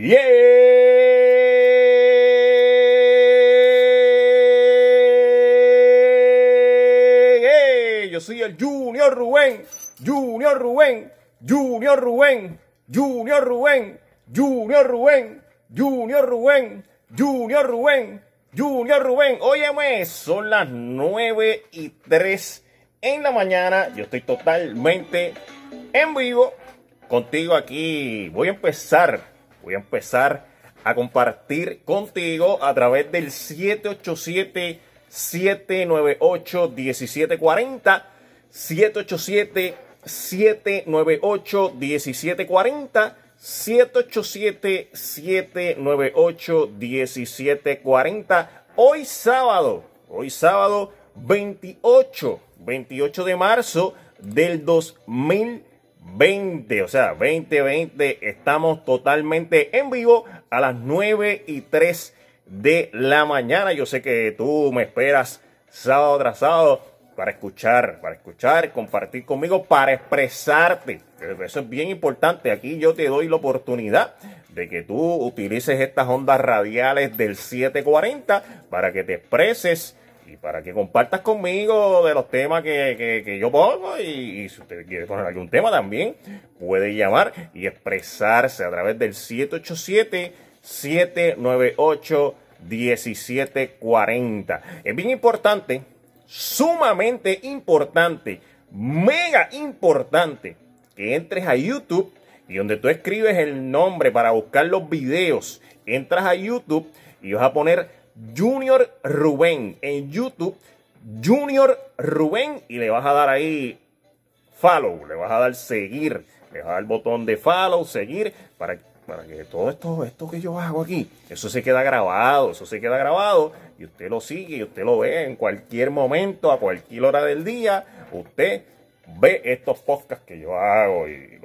Yo soy el Junior Rubén, Junior Rubén, Junior Rubén, Junior Rubén, Junior Rubén, Junior Rubén, Junior Rubén, Junior Rubén. Óyeme, son las 9 y 3 en la mañana. Yo estoy totalmente en vivo contigo aquí. Voy a empezar, voy a empezar a compartir contigo a través del 787 798 1740 787 798 1740 787 798 1740 hoy sábado hoy sábado 28 28 de marzo del 2020 o sea 2020 estamos totalmente en vivo a las 9 y 3 de la mañana. Yo sé que tú me esperas sábado tras sábado para escuchar, para escuchar, compartir conmigo, para expresarte. Eso es bien importante. Aquí yo te doy la oportunidad de que tú utilices estas ondas radiales del 740 para que te expreses y para que compartas conmigo de los temas que, yo pongo. Y, y, si usted quiere poner algún tema también, puede llamar y expresarse a través del 787 798 1740. Es bien importante, sumamente importante, mega importante que entres a YouTube y donde tú escribes el nombre para buscar los videos, entras a YouTube y vas a poner Junior Rubén en YouTube, Junior Rubén y le vas a dar ahí follow, le vas a dar seguir, le vas a dar el botón de follow, seguir para para que todo esto, esto que yo hago aquí, eso se queda grabado, eso se queda grabado y usted lo sigue y usted lo ve en cualquier momento, a cualquier hora del día, usted ve estos podcasts que yo hago y,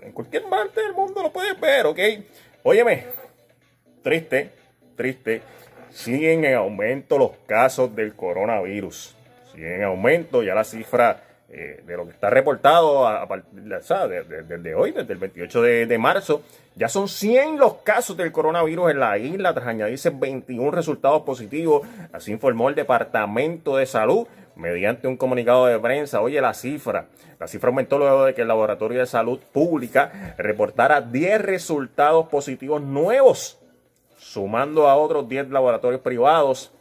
en cualquier parte del mundo lo puede ver, ¿ok? Óyeme, triste, triste, siguen en aumento los casos del coronavirus, siguen en aumento, ya la cifra eh, de lo que está reportado a, desde hoy, desde el 28 de, marzo, ya son 100 los casos del coronavirus en la isla, tras añadirse 21 resultados positivos, así informó el Departamento de Salud mediante un comunicado de prensa. Oye, la cifra, la cifra aumentó luego de que el Laboratorio de Salud Pública reportara 10 resultados positivos nuevos, sumando a otros 10 laboratorios privados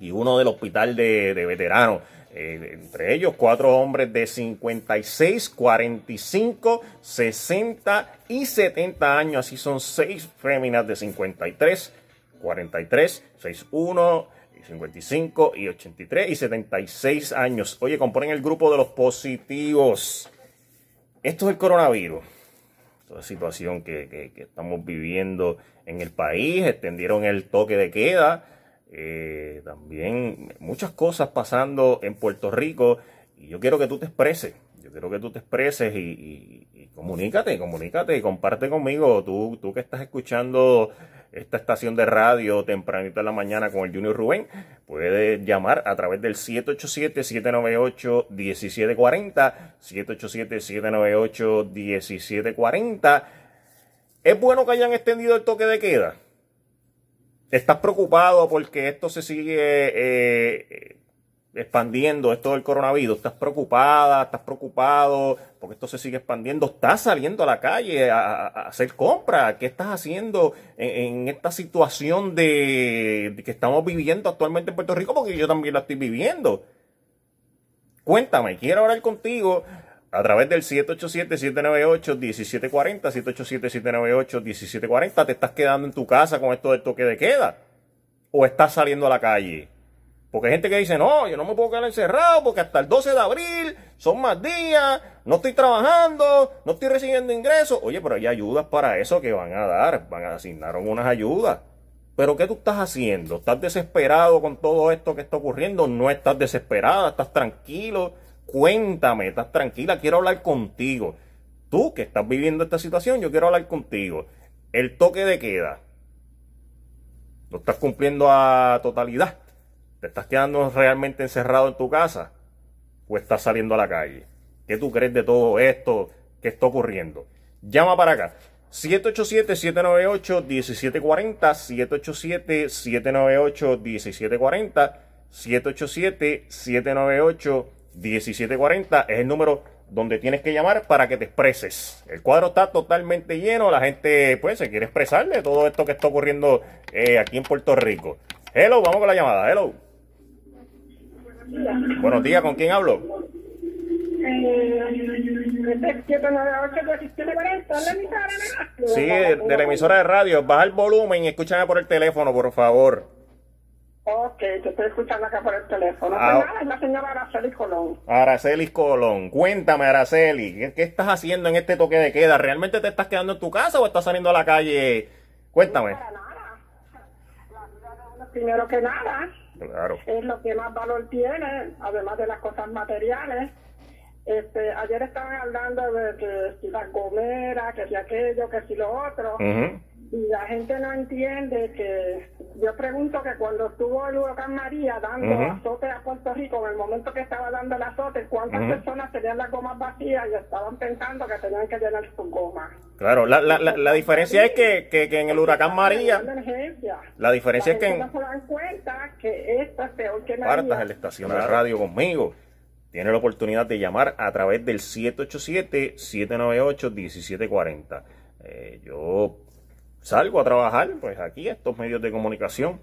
y uno del Hospital de Veteranos. Eh, entre ellos cuatro hombres de 56, 45, 60 y 70 años. Así son seis féminas de 53, 43, 61, 55 y 83 y 76 años. Oye, componen el grupo de los positivos. Esto es el coronavirus. Situación que estamos viviendo en el país. Extendieron el toque de queda eh, también muchas cosas pasando en Puerto Rico y yo quiero que tú te expreses, yo quiero que tú te expreses y, y, comunícate, comunícate, comparte conmigo, tú, tú que estás escuchando esta estación de radio tempranito en la mañana con el Junior Rubén, puedes llamar a través del 787-798-1740, 787-798-1740. ¿Es bueno que hayan extendido el toque de queda? ¿Estás preocupado porque esto se sigue eh, expandiendo, esto del coronavirus? ¿Estás preocupada? ¿Estás preocupado porque esto se sigue expandiendo? ¿Estás saliendo a la calle a, hacer compras? ¿Qué estás haciendo en, esta situación de, que estamos viviendo actualmente en Puerto Rico? Porque yo también la estoy viviendo. Cuéntame, quiero hablar contigo a través del 787-798-1740, 787-798-1740, ¿te estás quedando en tu casa con esto del toque de queda? ¿O estás saliendo a la calle? Porque hay gente que dice, no, yo no me puedo quedar encerrado porque hasta el 12 de abril son más días, no estoy trabajando, no estoy recibiendo ingresos. Oye, pero hay ayudas para eso que van a dar, van a asignar unas ayudas. Pero ¿qué tú estás haciendo? ¿Estás desesperado con todo esto que está ocurriendo? No estás desesperada, estás tranquilo Cuéntame, estás tranquila, quiero hablar contigo. Tú que estás viviendo esta situación, yo quiero hablar contigo. El toque de queda. ¿Lo estás cumpliendo a totalidad? ¿Te estás quedando realmente encerrado en tu casa? ¿O estás saliendo a la calle? ¿Qué tú crees de todo esto que está ocurriendo? Llama para acá. 787-798-1740, 787-798-1740, 787-798-1740 es el número donde tienes que llamar para que te expreses. El cuadro está totalmente lleno, la gente pues se quiere expresar de todo esto que está ocurriendo eh, aquí en Puerto Rico. Hello, vamos con la llamada, hello. Buenos días, ¿con quién hablo? Sí, de la emisora de radio. Baja el volumen y escúchame por el teléfono, por favor. Ok, te estoy escuchando acá por el teléfono. Ah, es la señora Araceli Colón. Araceli Colón. Cuéntame, Araceli, ¿qué, estás haciendo en este toque de queda? ¿Realmente te estás quedando en tu casa o estás saliendo a la calle? Cuéntame. para nada. La vida de uno primero que nada. Claro. Es lo que más valor tiene, además de las cosas materiales. Este, ayer estaban hablando de que si la gomera, que si aquello, que si lo otro. Y la gente no entiende que yo pregunto que cuando estuvo el huracán María dando azote a Puerto Rico, en el momento que estaba dando el azote, ¿cuántas personas tenían las gomas vacías y estaban pensando que tenían que llenar sus gomas? Claro, la, la, la, diferencia es que, que, en el huracán María... La diferencia es que... En, no se dan cuenta que esta es peor que María. en la estación de radio conmigo tiene la oportunidad de llamar a través del 787-798-1740. Eh, yo salgo a trabajar, pues aquí, estos medios de comunicación,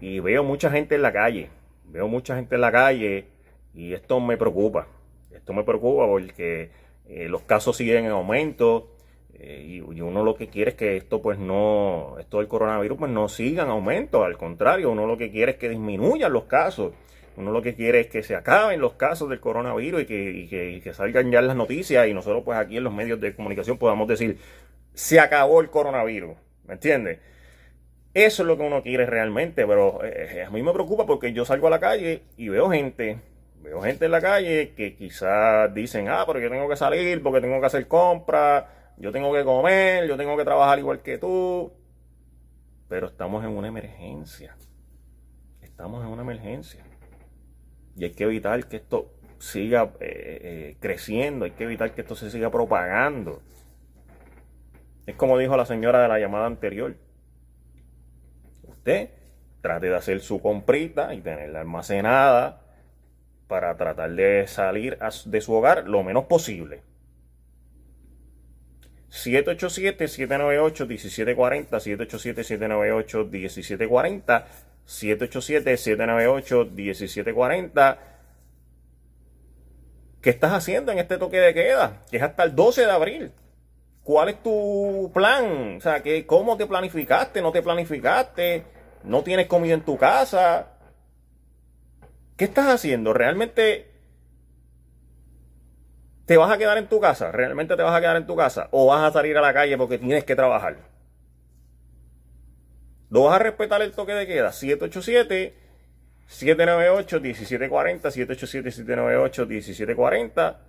y veo mucha gente en la calle. Veo mucha gente en la calle y esto me preocupa. Esto me preocupa porque eh, los casos siguen en aumento. Eh, y, uno lo que quiere es que esto pues no, esto del coronavirus pues no siga en aumento, al contrario, uno lo que quiere es que disminuyan los casos. Uno lo que quiere es que se acaben los casos del coronavirus y que, salgan ya las noticias y nosotros pues aquí en los medios de comunicación podamos decir, se acabó el coronavirus, ¿me entiendes? Eso es lo que uno quiere realmente, pero eh, a mí me preocupa porque yo salgo a la calle y veo gente, veo gente en la calle que quizás dicen, ah, pero yo tengo que salir porque tengo que hacer compras, yo tengo que comer, yo tengo que trabajar igual que tú, pero estamos en una emergencia, estamos en una emergencia. Y hay que evitar que esto siga eh, eh, creciendo, hay que evitar que esto se siga propagando. Es como dijo la señora de la llamada anterior. Usted trate de hacer su comprita y tenerla almacenada para tratar de salir de su hogar lo menos posible. 787-798-1740, 787-798-1740 787-798-1740. ¿Qué estás haciendo en este toque de queda? Que es hasta el 12 de abril. ¿Cuál es tu plan? O sea, que, ¿cómo te planificaste? ¿No te planificaste? ¿No tienes comida en tu casa? ¿Qué estás haciendo? ¿Realmente te vas a quedar en tu casa? ¿Realmente te vas a quedar en tu casa? ¿O vas a salir a la calle porque tienes que trabajar? ¿No vas a respetar el toque de queda? 787 798 1740 787 798 1740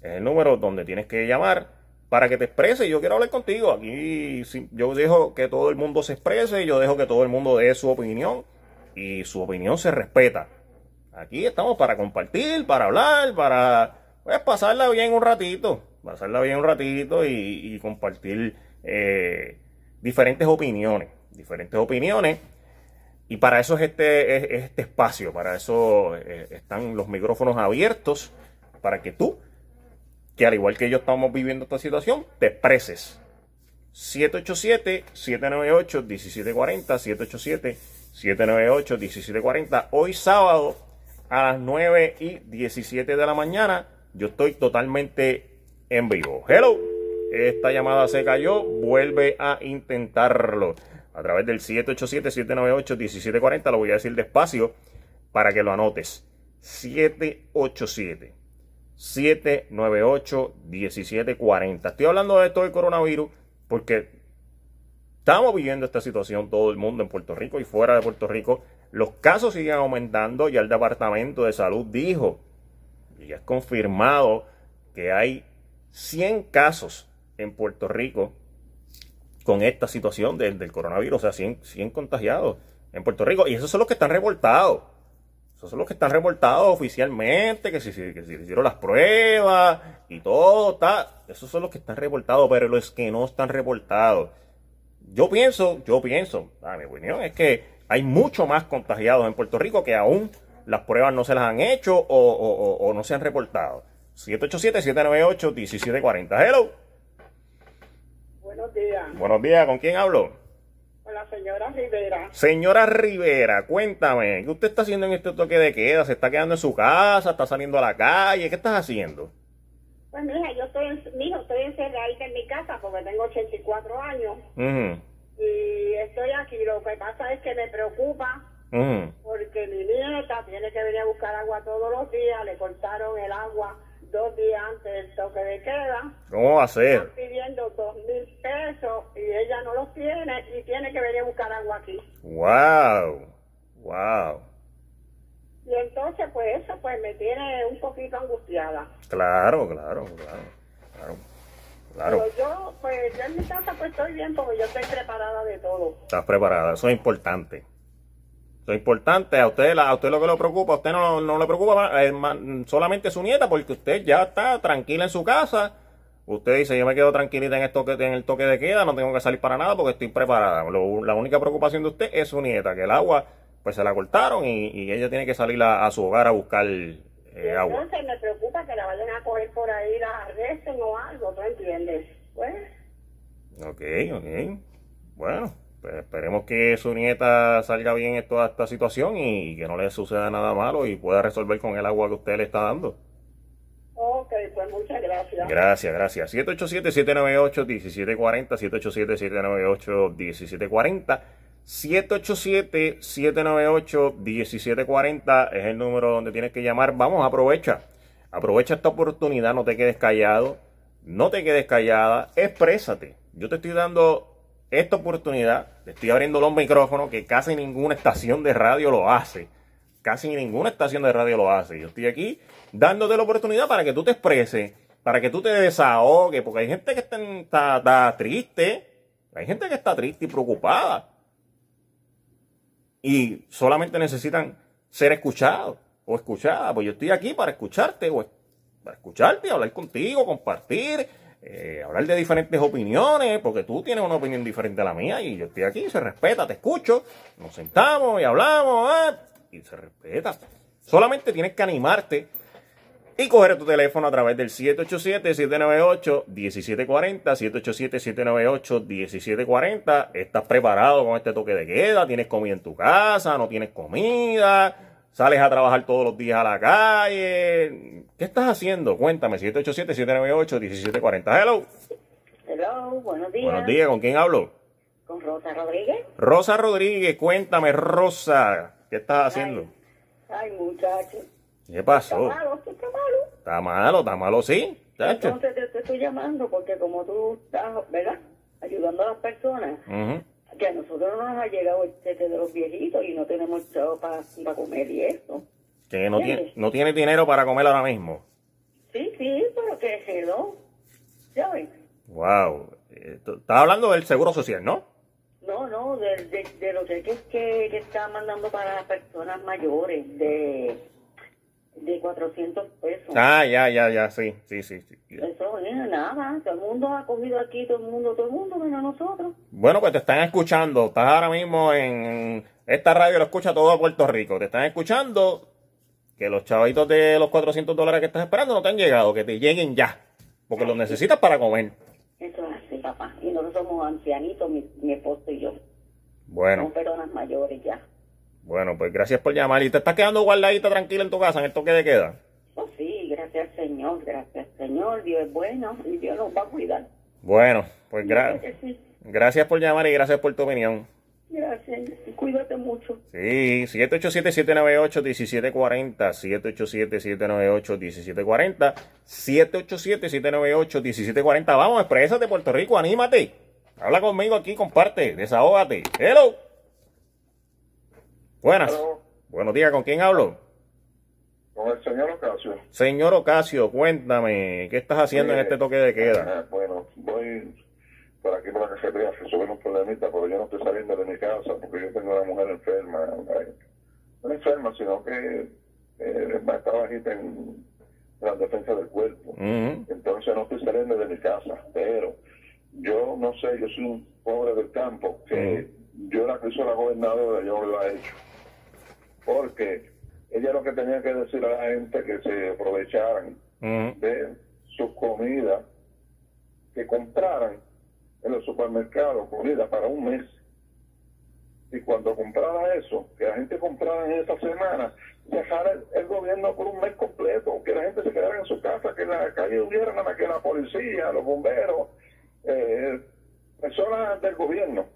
es el número donde tienes que llamar para que te exprese. Yo quiero hablar contigo. Aquí yo dejo que todo el mundo se exprese, yo dejo que todo el mundo dé su opinión y su opinión se respeta. Aquí estamos para compartir, para hablar, para pues, pasarla bien un ratito, pasarla bien un ratito y, compartir eh, diferentes opiniones diferentes opiniones. Y para eso es este, este espacio, para eso eh, están los micrófonos abiertos, para que tú, que al igual que yo estamos viviendo esta situación, te expreses. 787-798-1740, 787-798-1740. Hoy sábado a las 9 y 17 de la mañana, yo estoy totalmente en vivo. Hello, esta llamada se cayó, vuelve a intentarlo a través del 787-798-1740. Lo voy a decir despacio para que lo anotes. 787-798-1740. Estoy hablando de esto del coronavirus porque estamos viviendo esta situación todo el mundo en Puerto Rico y fuera de Puerto Rico. Los casos siguen aumentando y el Departamento de Salud dijo y es confirmado que hay 100 casos en Puerto Rico con esta situación del, coronavirus. O sea, 100, contagiados en Puerto Rico. Y esos son los que están revoltados. Esos son los que están reportados oficialmente, que se, que se hicieron las pruebas y todo, está. Esos son los que están reportados, pero los que no están reportados. Yo pienso, yo pienso, a mi opinión, es que hay mucho más contagiados en Puerto Rico que aún las pruebas no se las han hecho o, no se han reportado. 787-798-1740. Hello. Buenos días. Buenos días, ¿con quién hablo? La señora Rivera. Señora Rivera, cuéntame, ¿qué usted está haciendo en este toque de queda? ¿Se está quedando en su casa? ¿Está saliendo a la calle? ¿Qué estás haciendo? Pues mija, yo estoy, mijo, estoy encerradita en mi casa porque tengo 84 años. Y estoy aquí. Lo que pasa es que me preocupa porque mi nieta tiene que venir a buscar agua todos los días. Le cortaron el agua dos días antes del toque de queda. ¿Cómo va a ser? Están pidiendo dos mil pesos y ella no los tiene y tiene que venir a buscar agua aquí. ¡Wow! ¡Wow! Y entonces, pues eso pues me tiene un poquito angustiada. Claro, claro, claro, claro. Claro. Pero yo, pues, yo en mi casa pues estoy bien porque yo estoy preparada de todo. Estás preparada, eso es importante. Es importante. A usted, a usted lo que le preocupa, a usted no, no le preocupa eh, solamente su nieta porque usted ya está tranquila en su casa. Usted dice, yo me quedo tranquilita en el toque, en el toque de queda, no tengo que salir para nada porque estoy preparada. la única preocupación de usted es su nieta, que el agua pues se la cortaron y, ella tiene que salir a, su hogar a buscar eh, agua. Entonces me preocupa que la vayan a coger por ahí, la arresten o algo, ¿tú entiendes? Pues. Ok, ok. Bueno, pues esperemos que su nieta salga bien en toda esta situación y que no le suceda nada malo y pueda resolver con el agua que usted le está dando. Ok, pues muchas gracias. Gracias, gracias. 787-798-1740, 787-798-1740. 787-798-1740 es el número donde tienes que llamar. Vamos, aprovecha. Aprovecha esta oportunidad, no te quedes callado. No te quedes callada, exprésate. Yo te estoy dando esta oportunidad, te estoy abriendo los micrófonos que casi ninguna estación de radio lo hace. Casi ninguna estación de radio lo hace. Yo estoy aquí dándote la oportunidad para que tú te expreses, para que tú te desahogues, porque hay gente que está, triste, hay gente que está triste y preocupada y solamente necesitan ser escuchados o escuchadas. Pues yo estoy aquí para escucharte o para escucharte, hablar contigo, compartir, eh, hablar de diferentes opiniones, porque tú tienes una opinión diferente a la mía y yo estoy aquí, se respeta, te escucho, nos sentamos y hablamos ah, y se respeta. Solamente tienes que animarte y coger tu teléfono a través del 787-798-1740, 787-798-1740. Estás preparado con este toque de queda, tienes comida en tu casa, no tienes comida, sales a trabajar todos los días a la calle. ¿Qué estás haciendo? Cuéntame, 787-798-1740. Hello. Hello, buenos días. Buenos días, ¿con quién hablo? Con Rosa Rodríguez. Rosa Rodríguez, cuéntame, Rosa, ¿qué estás haciendo? Ay, ay muchacho. ¿Qué pasó? Está malo, está malo. Está malo, está malo, sí. Entonces te, estoy llamando porque como tú estás, ¿verdad? Ayudando a las personas, que a nosotros no nos ha llegado el cheque de los viejitos y no tenemos chavo para comer y eso. Que no tiene, no tiene dinero para comer ahora mismo. Sí, sí, pero que se lo. Ya ven. Wow. Estás hablando del seguro social, ¿no? No, no, de, de, de los cheques que, que están mandando para las personas mayores, de de 400 pesos. Ah, ya, ya, ya, sí, sí, sí. sí. Eso es nada, todo el mundo ha cogido aquí, todo el mundo, todo el mundo, menos nosotros. Bueno, pues te están escuchando, estás ahora mismo en esta radio, lo escucha todo Puerto Rico, te están escuchando que los chavitos de los 400 dólares que estás esperando no te han llegado, que te lleguen ya, porque los necesitas para comer. Eso es así, papá, y nosotros somos ancianitos, mi, mi esposo y yo. Bueno. Somos personas mayores ya. Bueno, pues gracias por llamar. ¿Y te estás quedando guardadita tranquila en tu casa en el toque de queda? Oh, sí, gracias Señor, gracias Señor. Dios es bueno y Dios nos va a cuidar. Bueno, pues gracias. gracias por llamar y gracias por tu opinión. Gracias, cuídate mucho. Sí, 787-798-1740, 787-798-1740, 787-798-1740. Vamos, exprésate Puerto Rico, anímate. Habla conmigo aquí, comparte, desahógate. Hello. Buenas. Buenos días, ¿con quién hablo? Con el señor Ocasio. Señor Ocasio, cuéntame, ¿qué estás haciendo en este toque de queda? Eh, bueno, voy por aquí por la cafetería a resolver un problemita, pero yo no estoy saliendo de mi casa porque yo tengo una mujer enferma. no enferma, sino que eh, está bajita en, la defensa del cuerpo. Entonces no estoy saliendo de mi casa, pero yo no sé, yo soy un pobre del campo, que yo la que hizo la gobernadora, yo lo he hecho. Porque ella lo que tenía que decir a la gente que se aprovecharan de su comida, que compraran en los supermercados comida para un mes. Y cuando comprara eso, que la gente comprara en esa semana, dejar el, gobierno por un mes completo, que la gente se quedara en su casa, que en la calle hubiera nada más que la policía, los bomberos, eh, personas del gobierno.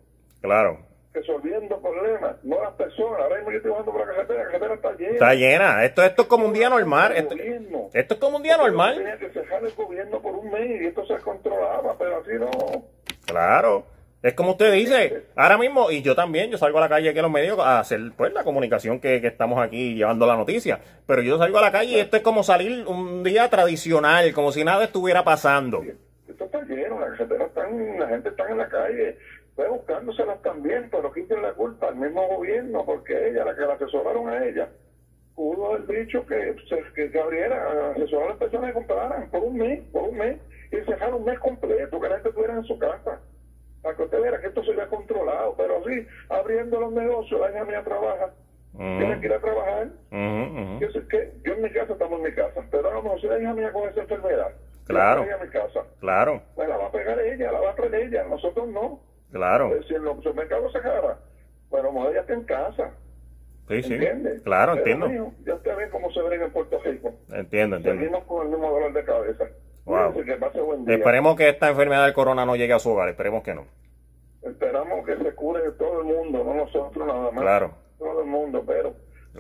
Claro. Resolviendo problemas, no las personas. Ahora mismo yo estoy bajando por la carretera, la carretera está llena. Está llena. Esto, esto es como un día normal. Esto, esto es como un día normal. Tenía que cerrar el gobierno por un mes y esto se controlaba, pero así no. Claro. Es como usted dice, ahora mismo, y yo también, yo salgo a la calle aquí a los medios a hacer pues la comunicación que, estamos aquí llevando la noticia. Pero yo salgo a la calle y esto es como salir un día tradicional, como si nada estuviera pasando. Esto está lleno, la gente, la gente está en la calle, pues buscándoselas también, pero quiten la culpa al mismo gobierno, porque ella, la que la asesoraron a ella, pudo haber dicho que, que, que abriera, asesorar a las personas que compraran por un mes, por un mes, y dejar un mes completo, que la gente estuviera en su casa. Para que usted vea que esto se vea controlado, pero sí, abriendo los negocios, la hija mía trabaja, tiene que ir a trabajar. Yo sé que yo en mi casa estamos en mi casa, pero a lo mejor si la hija mía con esa enfermedad, claro, a mi casa, claro, pues la va a pegar ella, la va a traer ella, nosotros no. Claro. Pues si en los supermercados se jara, pues a lo mejor ella está en casa. Sí, sí. ¿Entiendes? Claro, entiendo. ya usted ve cómo se ve en Puerto Rico. Entiendo, entiendo. Seguimos con el mismo dolor de cabeza. Esperemos que esta enfermedad del corona no llegue a su hogar, esperemos que no. Esperamos que se cure todo el mundo, no nosotros nada más. Claro. Todo el mundo, pero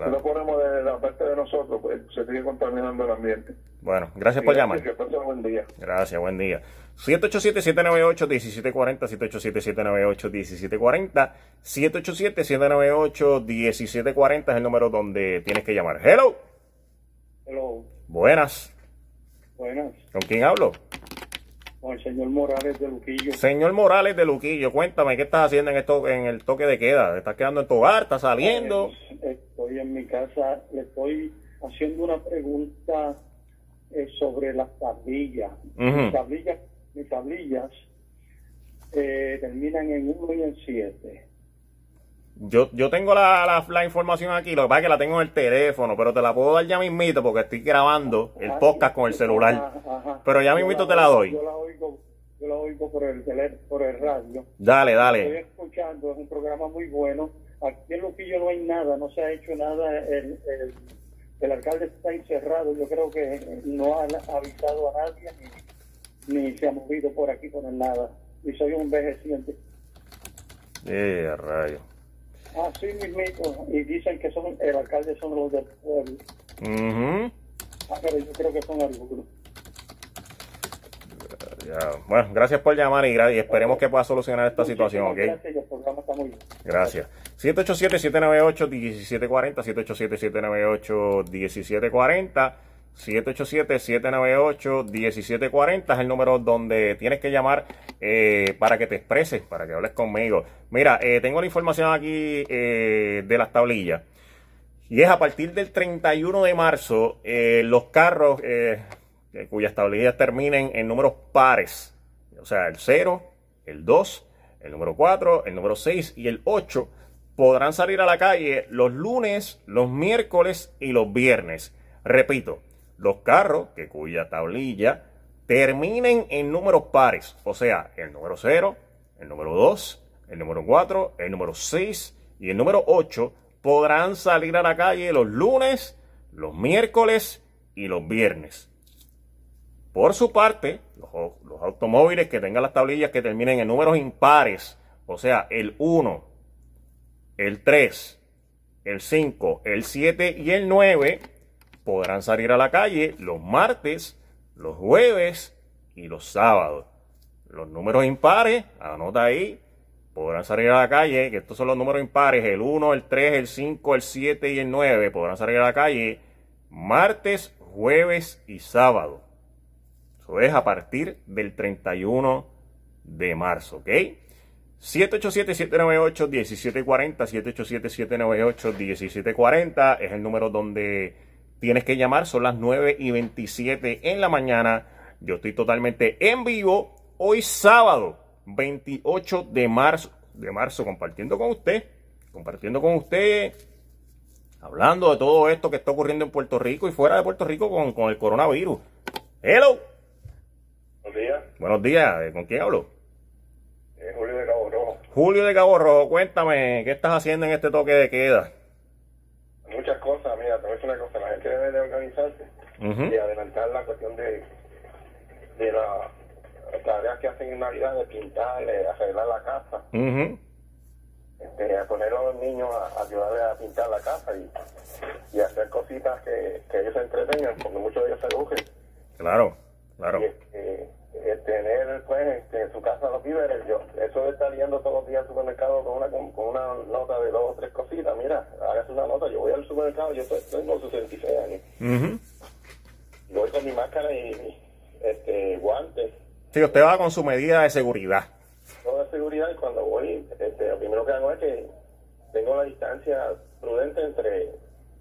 si lo ponemos de la parte de nosotros, pues se sigue contaminando el ambiente. Bueno, gracias por llamar. Que buen día. Gracias, buen día. 787-798-1740, 787-798-1740, 787-798-1740 es el número donde tienes que llamar. Hello. Hello. Buenas. Buenas. ¿Con quién hablo? Con el señor Morales de Luquillo. Señor Morales de Luquillo, cuéntame, ¿qué estás haciendo en, esto, en el toque de queda? ¿Estás quedando en tu hogar? ¿Estás saliendo? Pues, estoy en mi casa, le estoy haciendo una pregunta eh, sobre las tablillas. Mis tablillas, mis tablillas eh, terminan en 1 y en 7. Yo, yo tengo la, la, información aquí, lo que pasa es que la tengo en el teléfono, pero te la puedo dar ya mismito porque estoy grabando el podcast con el celular. Pero ya mismito te la doy. Yo la oigo, yo la oigo por el, por el radio. Dale, dale. Estoy escuchando, es un programa muy bueno. Aquí en Luquillo no hay nada, no se ha hecho nada. El, el, el alcalde está encerrado, yo creo que no ha avisado a nadie ni, ni se ha movido por aquí por nada. Y soy un envejeciente. Eh, rayo. Así mismo, y dicen que son el alcalde son los del pueblo. Ah, pero yo creo que son algunos. Bueno, gracias por llamar y, esperemos que pueda solucionar esta situación, ¿ok? Gracias, el programa está muy bien. Gracias. 787-798-1740, 787-798-1740. 787-798-1740 es el número donde tienes que llamar eh, para que te expreses, para que hables conmigo. Mira, eh, tengo la información aquí eh, de las tablillas. Y es a partir del 31 de marzo, los carros cuyas tablillas terminen en números pares, o sea, el 0, el 2, el número 4, el número 6 y el 8, podrán salir a la calle los lunes, los miércoles y los viernes. Repito, los carros que cuya tablilla terminen en números pares, o sea, el número 0, el número 2, el número 4, el número 6 y el número 8 podrán salir a la calle los lunes, los miércoles y los viernes. Por su parte, los, los, automóviles que tengan las tablillas que terminen en números impares, o sea, el 1, el 3, el 5, el 7 y el 9, podrán salir a la calle los martes, los jueves y los sábados. Los números impares, anota ahí, podrán salir a la calle, que estos son los números impares, el 1, el 3, el 5, el 7 y el 9, podrán salir a la calle martes, jueves y sábado. Eso es a partir del 31 de marzo, ¿ok? 787-798-1740, 787-798-1740 es el número donde tienes que llamar, son las 9 y 27 en la mañana. Yo estoy totalmente en vivo hoy sábado 28 de marzo, de marzo compartiendo con usted, compartiendo con usted, hablando de todo esto que está ocurriendo en Puerto Rico y fuera de Puerto Rico con, con el coronavirus. Hello. Buenos días. Buenos días, ¿con quién hablo? Eh, Julio de Cabo Rojo. Julio de Cabo Rojo, cuéntame, ¿qué estás haciendo en este toque de queda? Muchas cosas, mira, te voy a decir una cosa, la gente debe de organizarse y adelantar la cuestión de, de las tareas que hacen en Navidad, de pintar, de arreglar la casa. este, a poner a los niños a, ayudarles a pintar la casa y, y hacer cositas que, que, ellos se entretengan, porque muchos de ellos se eduquen. Claro, claro. Y, este, tener pues este, en su casa los víveres, yo, eso de estar yendo todos los días al supermercado con una, con, una nota de dos o tres cositas, mira, hágase una nota, yo voy al supermercado, yo tengo 66 años. Uh Voy con mi máscara y este, guantes. Sí, usted va con su medida de seguridad. Toda seguridad y cuando voy, este, lo primero que hago es que tengo la distancia prudente entre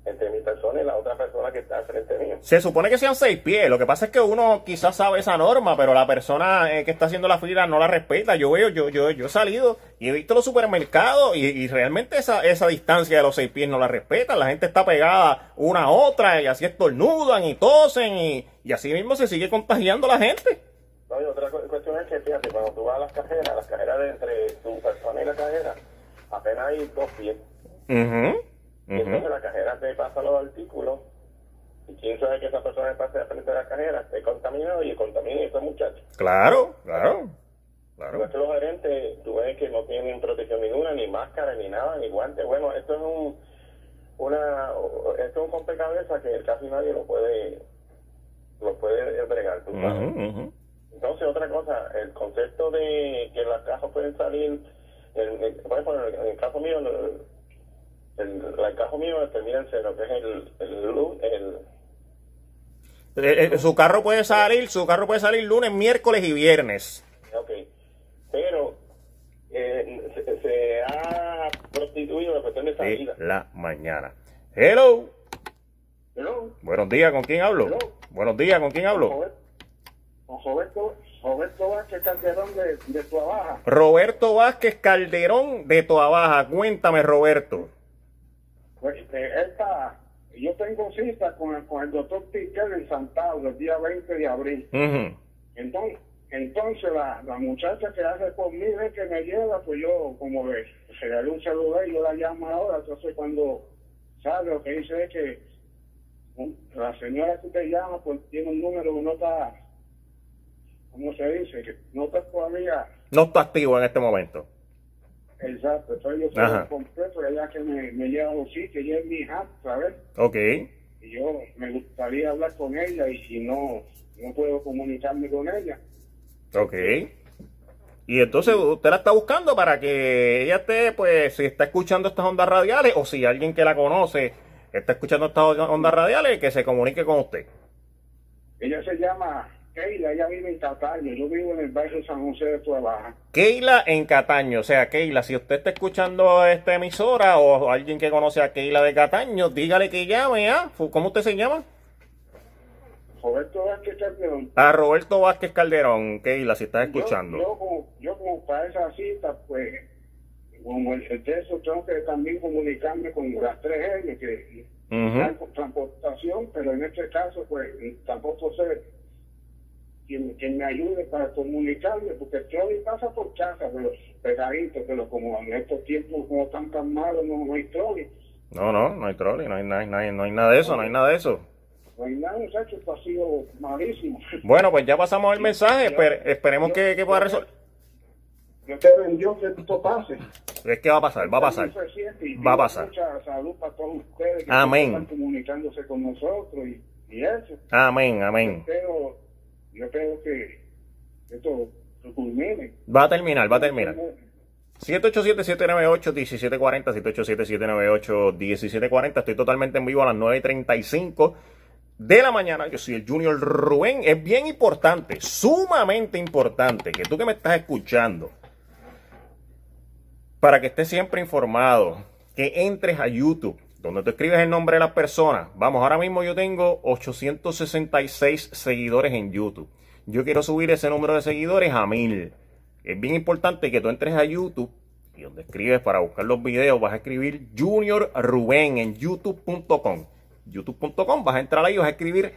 entre mi persona y la otra persona que está frente mío. Se supone que sean seis pies. Lo que pasa es que uno quizás sabe esa norma, pero la persona eh, que está haciendo la fila no la respeta. Yo veo, yo, yo, yo he salido y he visto los supermercados y, realmente esa, esa distancia de los seis pies no la respetan. La gente está pegada una a otra y así estornudan y tosen y, y así mismo se sigue contagiando la gente. No, y otra cuestión es que, fíjate, cuando tú vas a las cajeras, las cajeras de entre tu persona y la cajera, apenas hay dos pies. Entonces la cajera te pasa los artículos y quién sabe que esa persona que pase frente a la cajera esté contaminado y contamine a ese muchacho. Claro, claro. Claro. Nuestros los gerentes, tú ves que no tienen protección ninguna, ni máscara, ni nada, ni guantes. Bueno, esto es un una esto es un complicadeza que casi nadie lo puede lo puede bregar, tú sabes. Entonces, otra cosa, el concepto de que las cajas pueden salir, en, por ejemplo, en el caso mío, el, el carro mío termina en cero, que es el, el, el eh, su carro puede salir, su carro puede salir lunes, miércoles y viernes. Ok, pero eh, se, ha prostituido la cuestión de salida. la mañana. Hello. Hello. Buenos días, ¿con quién hablo? Buenos días, ¿con quién hablo? Con Roberto, Roberto Vázquez Calderón de, de Baja. Roberto Vázquez Calderón de Baja. Cuéntame, Roberto. Pues, este, esta, yo tengo cita con el, con el doctor Piquel en Santado el día 20 de abril. Entonces, entonces la, la, muchacha que hace por mí ve que me lleva, pues yo como ve, se le da un celular y yo la llamo ahora, entonces cuando sale lo que dice es que la señora que te llama pues tiene un número que no está, ¿cómo se dice? Que no está todavía... No está activo en este momento. Exacto, entonces yo soy completo, ya que me, me lleva a los sitios, ella es mi hija, ¿sabes? Ok. Y yo me gustaría hablar con ella y si no, no puedo comunicarme con ella. Ok. Y entonces usted la está buscando para que ella esté, pues, si está escuchando estas ondas radiales o si alguien que la conoce está escuchando estas ondas radiales, que se comunique con usted. Ella se llama Keila, ella vive en Cataño, yo vivo en el barrio San José de Tuabaja. Keila en Cataño, o sea, Keila, si usted está escuchando esta emisora o alguien que conoce a Keila de Cataño, dígale que llame, ¿ah? ¿Cómo usted se llama? Roberto Vázquez Calderón. A Roberto Vázquez Calderón, Keila, si estás escuchando. Yo, como, yo como para esa cita, pues, como el, el eso, tengo que también comunicarme con las tres L, que uh transportación, pero en este caso, pues, tampoco sé quien, me ayude para comunicarme, porque el trolley pasa por casa, pero pegaditos, pero como en estos tiempos como están tan malos, no, hay trolley. No, no, no hay trolley, no hay, no, hay, no hay nada de eso, no hay nada de eso. No hay nada, muchachos, esto ha sido malísimo. Bueno, pues ya pasamos el mensaje, esperemos que, que pueda resolver. Yo te bendigo que esto pase. Es que va a pasar, va a pasar. Va a pasar. Mucha salud para todos ustedes que amén. están comunicándose con nosotros y, y eso. Amén, amén yo creo que esto culmine. Va a terminar, va a terminar. 787-798-1740, 787-798-1740. Estoy totalmente en vivo a las 9.35 de la mañana. Yo soy el Junior Rubén. Es bien importante, sumamente importante, que tú que me estás escuchando, para que estés siempre informado, que entres a YouTube, donde tú escribes el nombre de las personas. Vamos, ahora mismo yo tengo 866 seguidores en YouTube. Yo quiero subir ese número de seguidores a mil. Es bien importante que tú entres a YouTube y donde escribes para buscar los videos vas a escribir Junior Rubén en youtube.com. youtube.com vas a entrar ahí y vas a escribir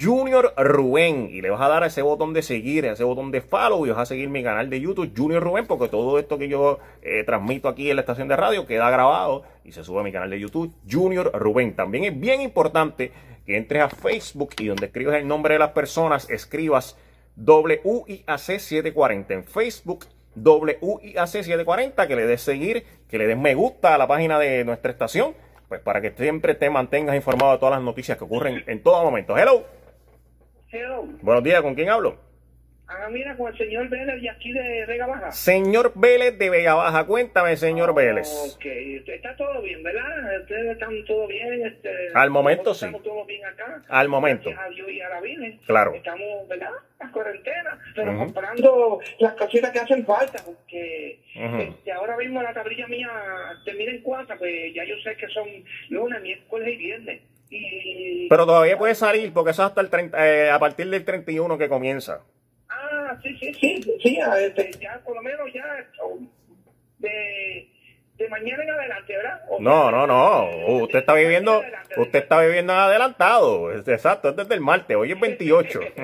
Junior Rubén y le vas a dar a ese botón de seguir, a ese botón de follow y vas a seguir mi canal de YouTube Junior Rubén porque todo esto que yo eh, transmito aquí en la estación de radio queda grabado y se sube a mi canal de YouTube Junior Rubén. También es bien importante que entres a Facebook y donde escribes el nombre de las personas escribas WIAC740 en Facebook WIAC740 que le des seguir, que le des me gusta a la página de nuestra estación pues para que siempre te mantengas informado de todas las noticias que ocurren en todo momento. Hello. Buenos días, ¿con quién hablo? Ah, mira, con el señor Vélez de aquí de Vega Baja. Señor Vélez de Vega Baja, cuéntame, señor oh, Vélez. Ok, está todo bien, ¿verdad? Ustedes están todo bien. Este, Al momento sí. Estamos todos bien acá. Al momento. a Dios y a la Virgen. Claro. Estamos, ¿verdad? La cuarentena, pero comprando las cositas que hacen falta, porque este, ahora mismo la tablilla mía termina en cuatro, pues ya yo sé que son lunes, miércoles y viernes. Pero todavía puede salir porque eso hasta el 30, eh, a partir del 31 que comienza. Ah, sí, sí, sí, sí, este, ya por lo menos ya de, de mañana en adelante, ¿verdad? no, no, no, usted está viviendo, usted está viviendo adelantado, exacto, es desde el martes, hoy es 28.